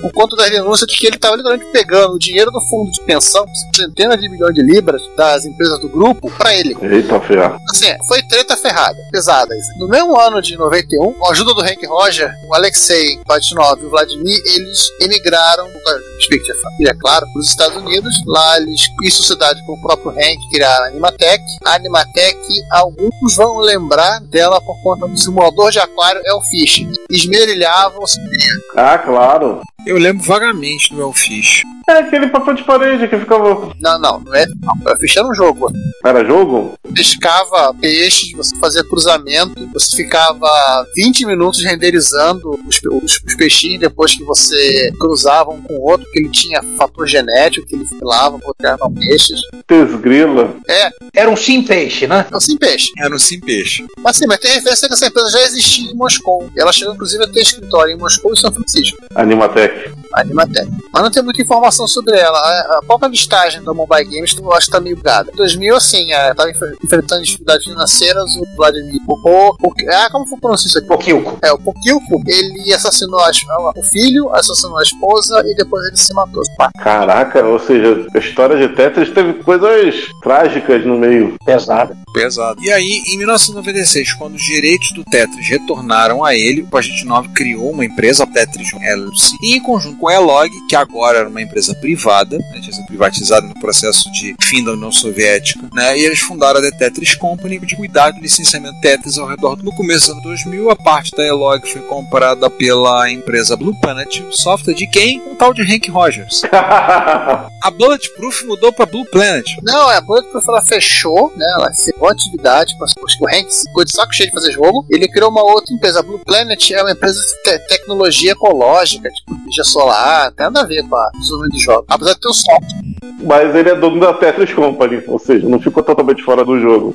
por conta da denúncia de que ele estava literalmente pegando o dinheiro do fundo de pensão, centenas de milhões de libras das empresas do grupo, para ele. Eita, ferro. Assim, foi treta ferrada, pesada. isso. No mesmo ano de 91, com a ajuda do Hank Roger, o Alexei Patinov e o Vladimir, eles emigraram, com a respectiva família, claro, para os Estados Unidos. Lá eles, em sociedade com o próprio Hank, criaram a Animatec. A Animatec, alguns vão lembrar dela por conta do simulador de aquário Elfish. Esmerilhavam se Ah, claro. Eu lembro vagamente do Elfish. É aquele papel de parede que ficava. Não, não, não é. Não, Elfish era um jogo. Era jogo? pescava peixes, você fazia cruzamento, você ficava 20 minutos renderizando os, pe- os, os peixinhos depois que você cruzava um com o outro, que ele tinha fator genético, que ele filava, botava peixes. Tesgrila. É, Era um sim peixe, né? então sim, peixe. Era no Sim Peixe. Mas sim, mas tem referência que essa empresa já existia em Moscou. Ela chegou inclusive a ter escritório em Moscou e São Francisco. Animatec. Animatec. Mas não tem muita informação sobre ela. A, a própria listagem da Mobile Games eu acho que tá meio bugada. Em 2000, assim, estava enfrentando dificuldades financeiras, o Vladimir Popô. Ah, como foi pronunciar isso aqui? Pokilko. É, o Pokilko, ele assassinou a, o filho, assassinou a esposa e depois ele se matou. Pá, Caraca, ou seja, a história de Tetris teve coisas trágicas no meio. Pesado. Pesado. E aí, em 1996, quando os direitos do Tetris retornaram a ele, o Pagete 9 criou uma empresa, a Tetris LLC, e em conjunto com a Elog, que agora era uma empresa privada, né, tinha sido privatizada no processo de fim da União Soviética, né, e eles fundaram a The Tetris Company de cuidar do licenciamento Tetris ao redor do no começo dos anos 2000. A parte da Elog foi comprada pela empresa Blue Planet, software de quem? Um tal de Hank Rogers. *laughs* A Bulletproof mudou para Blue Planet. Não, é, a Bulletproof ela fechou, né? Ela encerrou a atividade, depois que o Hank ficou de saco cheio de fazer jogo. Ele criou uma outra empresa. A Blue Planet é uma empresa de te- tecnologia ecológica, tipo energia solar, tem nada a ver com a desenvolvimento de jogos. Apesar de ter o software. Mas ele é dono da Tetris Company, ou seja, não ficou totalmente fora do jogo.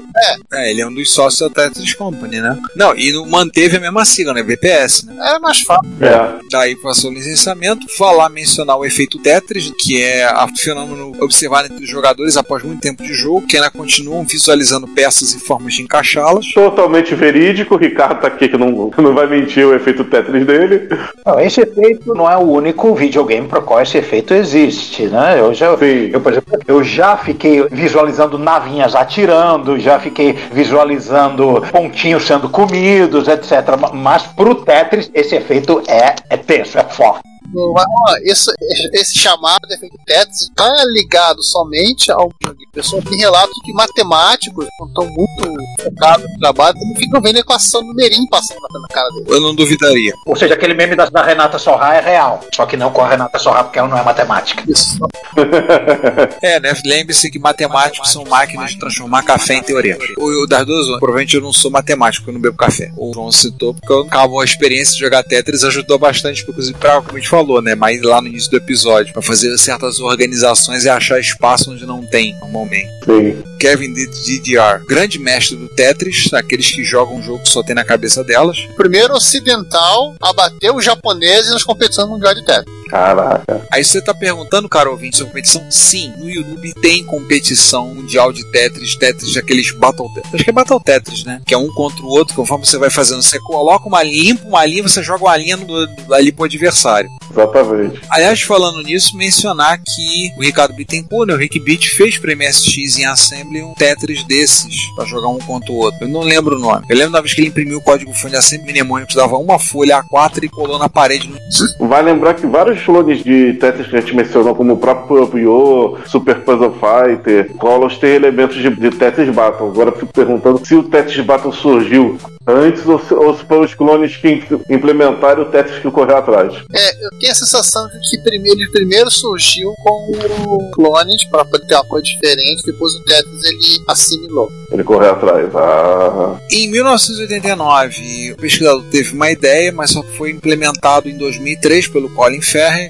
É, ele é um dos sócios da Tetris Company, né? Não, e não- manteve a mesma sigla, né? VPS, né? Era mais fácil. É. Daí passou o licenciamento, falar, mencionar o efeito Tetris, que é a fenômeno observado entre os jogadores após muito tempo de jogo, que ainda continuam visualizando peças e formas de encaixá-las. Totalmente verídico, o Ricardo tá aqui que não, *laughs* não vai mentir o efeito Tetris dele. Não, esse efeito não é o único videogame para qual esse efeito existe, né? Eu já, Sim. eu, por exemplo, eu já fiquei visualizando navinhas atirando, já fiquei visualizando pontinhos sendo comidos, etc. Mas pro Tetris esse efeito é, é tenso, é forte. Mas, ó, Esse, esse chamado de efeito Tetris está ligado somente ao pessoa tem relatos de matemáticos que estão muito focados no trabalho, eles ficam vendo a equação do Merim passando na- cara dele. Eu não duvidaria. Ou seja, aquele meme da, da Renata Sorra é real, só que não com a Renata Sorra porque ela não é matemática. Isso. *laughs* É, né? Lembre-se que matemáticos são máquinas de transformar café em teoremas. O, o duas, provavelmente eu não sou matemático, eu não bebo café. O João citou, porque eu acabou a experiência de jogar Tetris, ajudou bastante, inclusive, pra, como a gente falou, né? Mas lá no início do episódio, pra fazer certas organizações e achar espaço onde não tem, normalmente. Sim. Kevin DDR, grande mestre do Tetris, aqueles que jogam um jogo que só tem na cabeça delas. Primeiro ocidental a bater os japoneses nas competições mundiais de Tetris. Caraca. Aí você tá perguntando, cara ouvinte, sobre competição? Sim, no YouTube tem competição mundial de Tetris, Tetris daqueles Battle Tetris. Acho que é Battle Tetris, né? Que é um contra o outro, conforme você vai fazendo. Você coloca uma linha, limpa uma linha, você joga uma linha no, ali pro adversário. Exatamente. Aliás, falando nisso, mencionar que o Ricardo Bittencourt, né, o Rick Beat, fez pro MSX em Assembly um Tetris desses, pra jogar um contra o outro. Eu não lembro o nome. Eu lembro da vez que ele imprimiu o código fonte de Assembly mnemônico, dava uma folha A4 e colou na parede. Vai lembrar que vários clones de Tetris que a gente mencionou, como o próprio Puyo, Super Puzzle Fighter, Colors, tem elementos de, de Tetris Battle. Agora eu fico perguntando se o Tetris Battle surgiu antes ou se, ou se foram os clones que implementaram o Tetris que correu atrás. É, eu tenho a sensação de que primeiro, ele primeiro surgiu com clones para ter uma coisa diferente, depois o Tetris ele assimilou. Ele correu atrás. Ah. Em 1989, o pesquisador teve uma ideia, mas só foi implementado em 2003 pelo Colin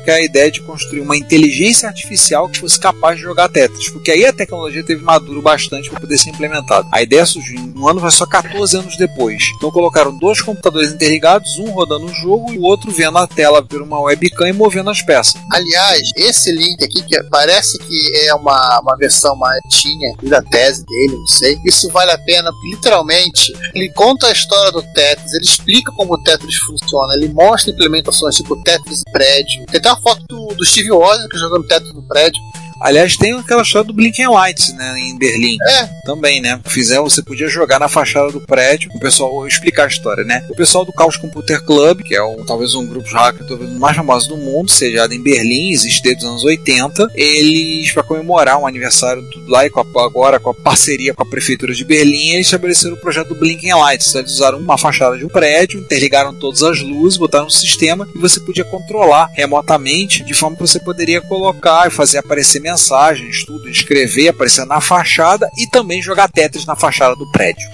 Que é a ideia de construir uma inteligência artificial que fosse capaz de jogar Tetris, porque aí a tecnologia teve maduro bastante para poder ser implementada. A ideia surgiu um ano, mas só 14 anos depois. Então colocaram dois computadores interligados, um rodando o jogo e o outro vendo a tela por uma webcam e movendo as peças. Aliás, esse link aqui, que parece que é uma, uma versão mais tinha da tese dele, não sei. Isso vale a pena, literalmente ele conta a história do Tetris, ele explica como o Tetris funciona, ele mostra implementações tipo Tetris prédio. Tem até uma foto do, do Steve Wozniak jogando Tetris no prédio. Aliás, tem aquela história do Blinking Lights, né, em Berlim. É. Também, né? Fizeram, você podia jogar na fachada do prédio. O pessoal, vou explicar a história, né? O pessoal do Chaos Computer Club, que é um, talvez um grupo de hacker talvez mais famoso do mundo, sediado em Berlim, existe desde os anos 80. Eles, para comemorar um aniversário tudo lá e com a, agora com a parceria com a prefeitura de Berlim, eles estabeleceram o projeto do Blinking Lights. Então, eles usaram uma fachada de um prédio, interligaram todas as luzes, botaram um sistema e você podia controlar remotamente, de forma que você poderia colocar e fazer aparecer mensagens, tudo, escrever, aparecer na fachada e também jogar Tetris na fachada do prédio.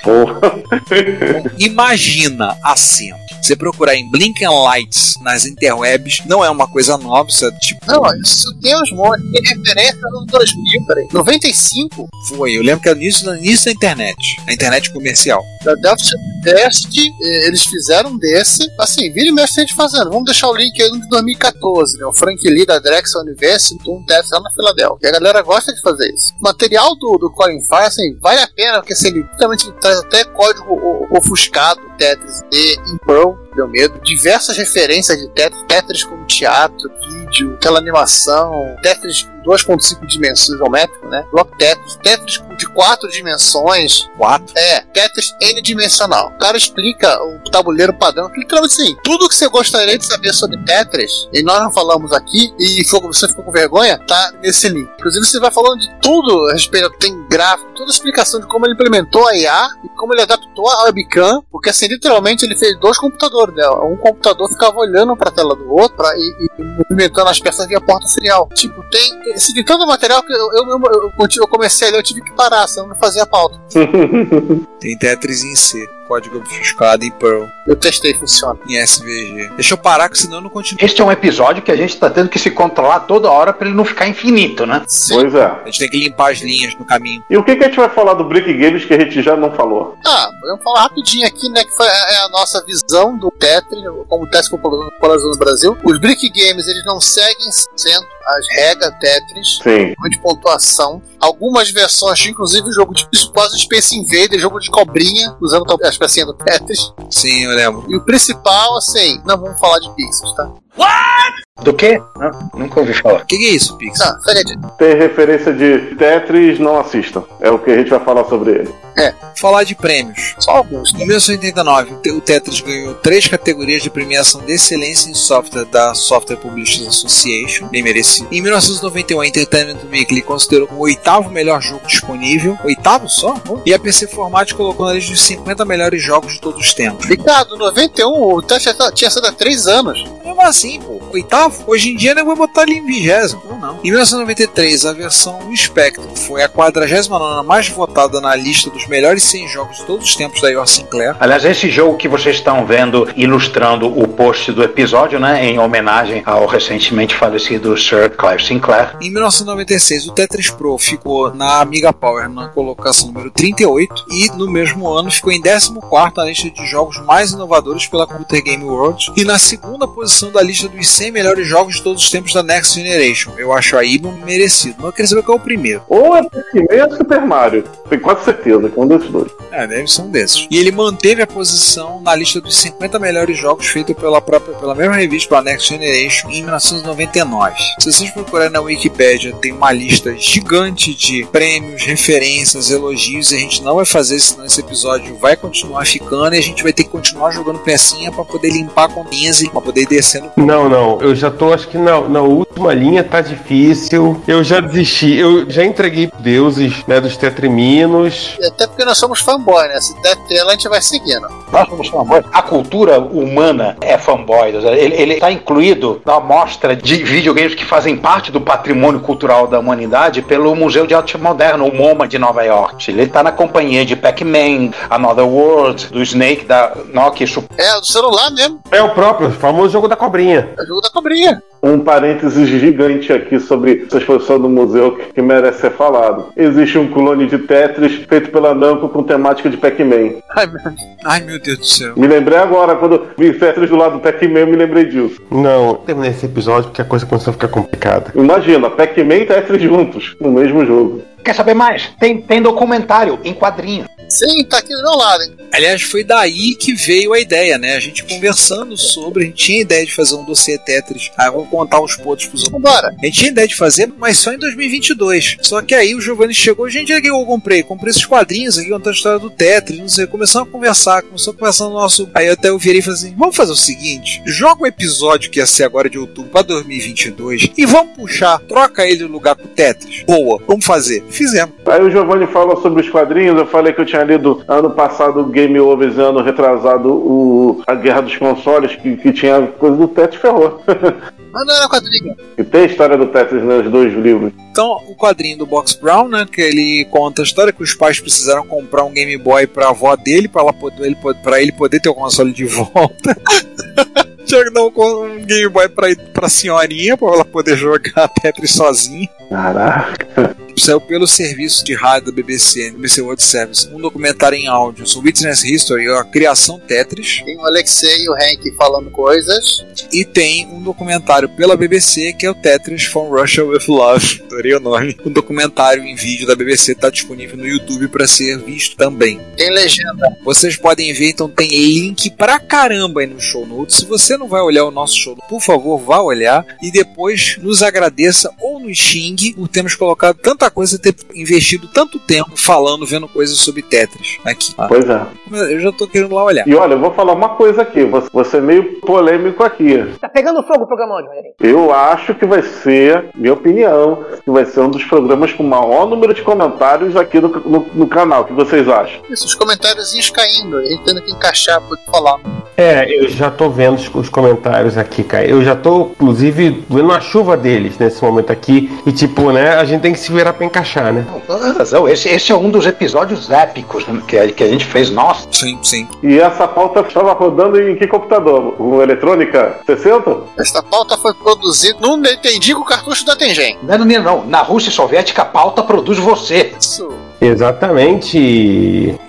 Imagina a cena. Você procurar em Blinking Lights nas interwebs, não é uma coisa nova, isso é tipo. Não, isso tem uns montes. Tem referência no 2000, peraí. 95? Foi, eu lembro que era no início, no início da internet, a internet comercial. Da Delft Test, eles fizeram desse. Assim, vira e mexe a gente fazendo. Vamos deixar o link aí no de 2014, né? O Frank Lee da Drexel University, um teste lá na Filadélfia. E a galera gosta de fazer isso. O material do, do Colin Fire, assim, vale a pena, porque assim, ele literalmente traz até código ofuscado, Tetris e em Perl, deu medo. Diversas referências de Tetris, Tetris como teatro, vídeo, aquela animação, Tetris com 2.5 dimensões geométrico, né? Block Tetris, Tetris de 4 dimensões. 4? É, Tetris N-dimensional. O cara explica o tabuleiro padrão, literalmente assim, tudo que você gostaria de saber sobre Tetris, e nós não falamos aqui, e você ficou com vergonha, tá nesse link. Inclusive você vai falando de tudo a respeito, tem gráfico, toda a explicação de como ele implementou a IA e como ele adaptou a webcam, porque assim, literalmente ele fez dois computadores dela. Um computador ficava olhando pra tela do outro pra, e, e movimentando as peças via porta serial. Tipo, tem, tem, assim, tem tanto material que eu, eu, eu, eu, comecei ali, eu tive que parar, senão não fazia pauta. *laughs* tem Tetris em C código obfuscado em Perl. Eu testei, funciona. Em SVG. Deixa eu parar, que senão eu não continuo. Este é um episódio que a gente tá tendo que se controlar toda hora pra ele não ficar infinito, né? Sim. Pois é. A gente tem que limpar as linhas no caminho. E o que, que a gente vai falar do Brick Games que a gente já não falou? Ah, vamos falar rapidinho aqui, né? Que foi a, a nossa visão do Tetris, como o Tetris popularizou no Brasil. Os Brick Games, eles não seguem sendo as regras Tetris, Sim. de pontuação. Algumas versões, inclusive o jogo de quase Space Invader, jogo de cobrinha, usando as pecinhas do Tetris. Sim, eu lembro. E o principal, assim, não vamos falar de pixels, tá? What? Do quê? Não, nunca ouvi falar. O que, que, é isso, Pixel? Não, segue Tem referência de Tetris, não assistam. É o que a gente vai falar sobre ele. É. Falar de prêmios. Só alguns. Em 1989, o Tetris ganhou três categorias de premiação de excelência em software da Software Publishers Association, bem merecido. Em 1991, a Entertainment Weekly considerou o oitavo melhor jogo disponível, oitavo só? E a PC Format colocou na lista dos 50 melhores jogos de todos os tempos. Ricardo, 91, o Tetris tinha sido há três anos. Mesmo assim, pô, oitavo? Hoje em dia não vai botar ali em vigésimo. Não, não. Em 1993, a versão Spectrum foi a 49 mais votada na lista dos melhores 100 jogos de todos os tempos da Yor Sinclair. Aliás, esse jogo que vocês estão vendo ilustrando o post do episódio, né, em homenagem ao recentemente falecido Sir Clive Sinclair. Em 1996, o Tetris Pro ficou na Amiga Power na colocação número 38 e no mesmo ano ficou em 14 na lista de jogos mais inovadores pela Computer Game World e na segunda posição da lista dos 100 melhores jogos de todos os tempos da Next Generation. Eu acho aí merecido, mas eu queria saber qual é o primeiro. Ou é Pac-Man ou Super Mario. Tenho quase certeza que é um desses dois. É, deve ser um desses. E ele manteve a posição na lista dos 50 melhores jogos feito pela própria pela mesma revista pela Next Generation em 1999. Se vocês procurarem na Wikipedia, tem uma lista gigante de prêmios, referências, elogios, e a gente não vai fazer isso, senão esse episódio vai continuar ficando e a gente vai ter que continuar jogando pecinha para poder limpar com 15, para poder ir descendo. Não, não, eu já tô, acho que na, na última linha tá difícil. Eu já desisti, eu já entreguei deuses, né, dos tetriminos. E até porque nós somos fanboy, né? Se der tela, a gente vai seguindo. Nós somos fanboys. A cultura humana é fanboy. Ele, ele está incluído na amostra de videogames que fazem parte do patrimônio cultural da humanidade pelo Museu de Arte Moderna, o MoMA de Nova York. Ele está na companhia de Pac-Man, Another World, do Snake, da Nokia. Super- É, do celular mesmo. É o próprio, o famoso jogo da cobrinha. É o jogo da cobrinha. Um parênteses gigante aqui sobre essa exposição do museu que, que merece ser falado. Existe um clone de Tetris feito pela Namco com temática de Pac-Man. Ai, meu Ai meu Deus do céu. Me lembrei agora, quando vi Tetris do lado do Pac-Man, eu me lembrei disso. Não, terminei esse episódio porque a coisa começou a ficar complicada. Imagina, Pac-Man e Tetris juntos, no mesmo jogo. Quer saber mais? Tem, tem documentário em quadrinho. Sim, tá aqui do meu lado, hein? Aliás, foi daí que veio a ideia, né? A gente conversando sobre, a gente tinha ideia de fazer um dossiê Tetris. Ah, vou contar uns pontos pros outros. Vambora. A gente tinha ideia de fazer, mas só em 2022. Só que aí o Giovanni chegou, gente, olha o que eu comprei. Comprei esses quadrinhos aqui contando a história do Tetris, não sei. Começamos a conversar, começou a conversar no nosso. Aí até eu virei e falei assim: vamos fazer o seguinte: joga o episódio que ia ser agora de outubro pra 2022 e vamos puxar, troca ele no lugar com o Tetris. Boa, vamos fazer. Fizemos. Aí o Giovanni fala sobre os quadrinhos, eu falei que eu tinha lido ano passado o Game Over, ano retrasado o A Guerra dos Consoles, que, que tinha coisa do Tetris ferrou. *laughs* Mas não era quadrinho. e tem a história do Tetris nos dois livros. Então, o quadrinho do Box Brown, né, que ele conta a história que os pais precisaram comprar um Game Boy pra avó dele, pra, ela poder, ele, pra ele poder ter o console de volta. *laughs* Tinha que dar um, um Game Boy pra, pra senhorinha, pra ela poder jogar *laughs* Tetris sozinha. Caraca. Saiu pelo serviço de rádio da BBC, BBC World Service, um documentário em áudio sobre Witness History, a criação Tetris, Tem o Alexei e o Hank falando coisas. e tem um documentário pela BBC que é o Tetris from Russia with Love. *laughs* Adorei o nome. Um documentário em vídeo da BBC está disponível no YouTube para ser visto também. Tem legenda. Vocês podem ver, então tem link pra caramba aí no show notes. Se você não vai olhar o nosso show, por favor, vá olhar e depois nos agradeça ou nos xingue por termos colocado tanta coisa ter investido tanto tempo falando, vendo coisas sobre Tetris aqui. Ah, Pois é. Eu já tô querendo lá olhar. E olha, eu vou falar uma coisa aqui, vou ser meio polêmico aqui. Tá pegando fogo o programa hoje, Rogerinho. Eu acho que vai ser, minha opinião, que vai ser um dos programas com maior número de comentários aqui no, no, no canal. O que vocês acham? Isso, os comentários caindo. A gente tendo que encaixar pra falar. É, eu já tô vendo os, os comentários aqui, cara. Eu já tô, inclusive, vendo uma chuva deles nesse momento aqui. E tipo, né, a gente tem que se virar pra encaixar, né? Toda razão. Esse, esse é um dos episódios épicos né, que, a- que a gente fez. Nossa, Sim, sim. E essa pauta estava rodando em que computador? Um Eletrônica 60? Esta pauta foi produzida num Entendi com o cartucho da Tengen. não é no Nilo, não. Na Rússia Soviética, a pauta produz você. Isso. Exatamente.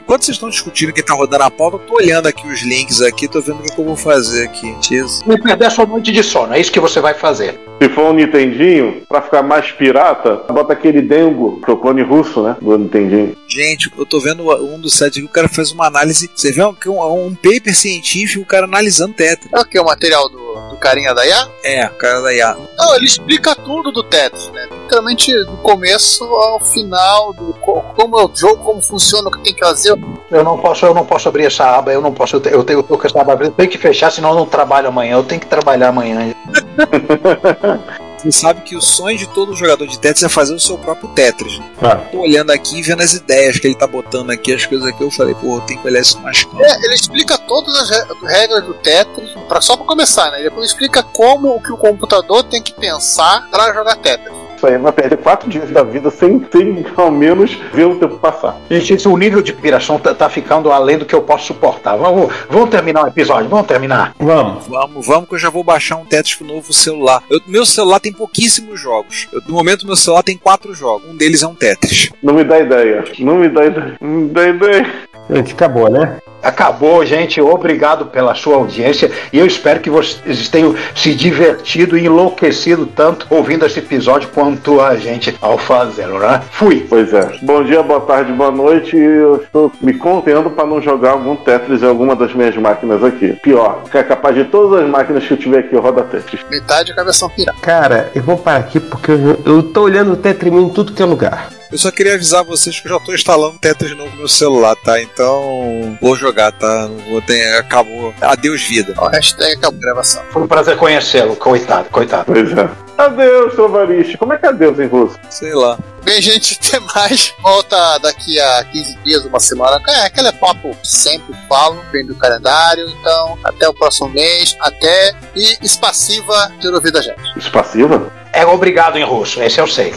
Enquanto vocês estão discutindo quem tá rodando a pauta, eu tô olhando aqui os links aqui, tô vendo o que, que eu vou fazer aqui. Isso. Não perder a sua noite de sono. É isso que você vai fazer. Se for um Nintendinho, pra ficar mais pirata, bota aquele Dengo, que é o clone russo, né? Do Nintendinho. Gente, eu tô vendo um dos sites aqui, o cara faz uma análise. Você vê um, um, um paper científico, o cara analisando Tetris. É o que? O material do, do carinha da IA? É, o cara da IA. Não, ele explica tudo do Tetris, né? Literalmente do começo ao final, do co- como é o jogo, como funciona, o que tem que fazer. Eu não posso, eu não posso abrir essa aba, eu não posso, eu tenho, eu tenho, eu tô com essa aba aberta, eu tenho que fechar, senão eu não trabalho amanhã. Eu tenho que trabalhar amanhã. *laughs* Você sabe que o sonho de todo jogador de Tetris é fazer o seu próprio Tetris. né? Ah. Tô olhando aqui e vendo as ideias que ele tá botando aqui, as coisas aqui, eu falei, pô, tenho que olhar isso mais. É, ele explica todas as re- regras do Tetris, pra, só pra começar, né? Depois explica como o que o computador tem que pensar pra jogar Tetris. Isso aí vai perder quatro dias da vida sem, sem ao menos ver o tempo passar. Gente, esse- o nível de piração tá, tá ficando além do que eu posso suportar. Vamos, vamos terminar o episódio, vamos terminar. Vamos. Vamos, vamos que eu já vou baixar um Tetris pro novo celular. Eu- meu celular tem pouquíssimos jogos. Eu- no momento meu celular tem quatro jogos. Um deles é um Tetris. Não me dá ideia. Não me dá ideia. Não me dá ideia. Gente, acabou, né? Acabou, gente. Obrigado pela sua audiência e eu espero que vocês tenham se divertido e enlouquecido tanto ouvindo esse episódio quanto a gente ao fazê-lo, né? Fui. Pois é. Bom dia, boa tarde, boa noite. Eu estou me contendo para não jogar algum Tetris em alguma das minhas máquinas aqui. Pior, que é capaz de todas as máquinas que eu tiver aqui roda Tetris. Metade versão pirata. Cara, eu vou parar aqui porque eu, eu tô olhando o Tetrimim em tudo que é lugar. Eu só queria avisar vocês que eu já tô instalando Tetris novo no meu celular, tá? Então vou jogar, tá? Não vou ter, acabou. Adeus vida. Ó, hashtag acabou a gravação. Foi um prazer conhecê-lo. Coitado, coitado. Pois é. Adeus, Trovariche. Como é que é adeus em russo? Sei lá. Bem, gente, *laughs* até mais. Volta daqui a 15 dias, uma semana. É, aquele papo que sempre falo, vem do calendário. Então, até o próximo mês. Até. E espassiva ter ouvido a gente. Espassiva? É obrigado em russo, esse eu sei.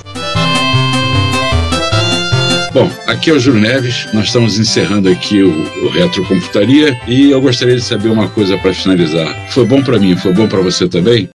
Bom, aqui é o Júlio Neves, nós estamos encerrando aqui o, o Retrocomputaria e eu gostaria de saber uma coisa para finalizar. Foi bom para mim, foi bom para você também?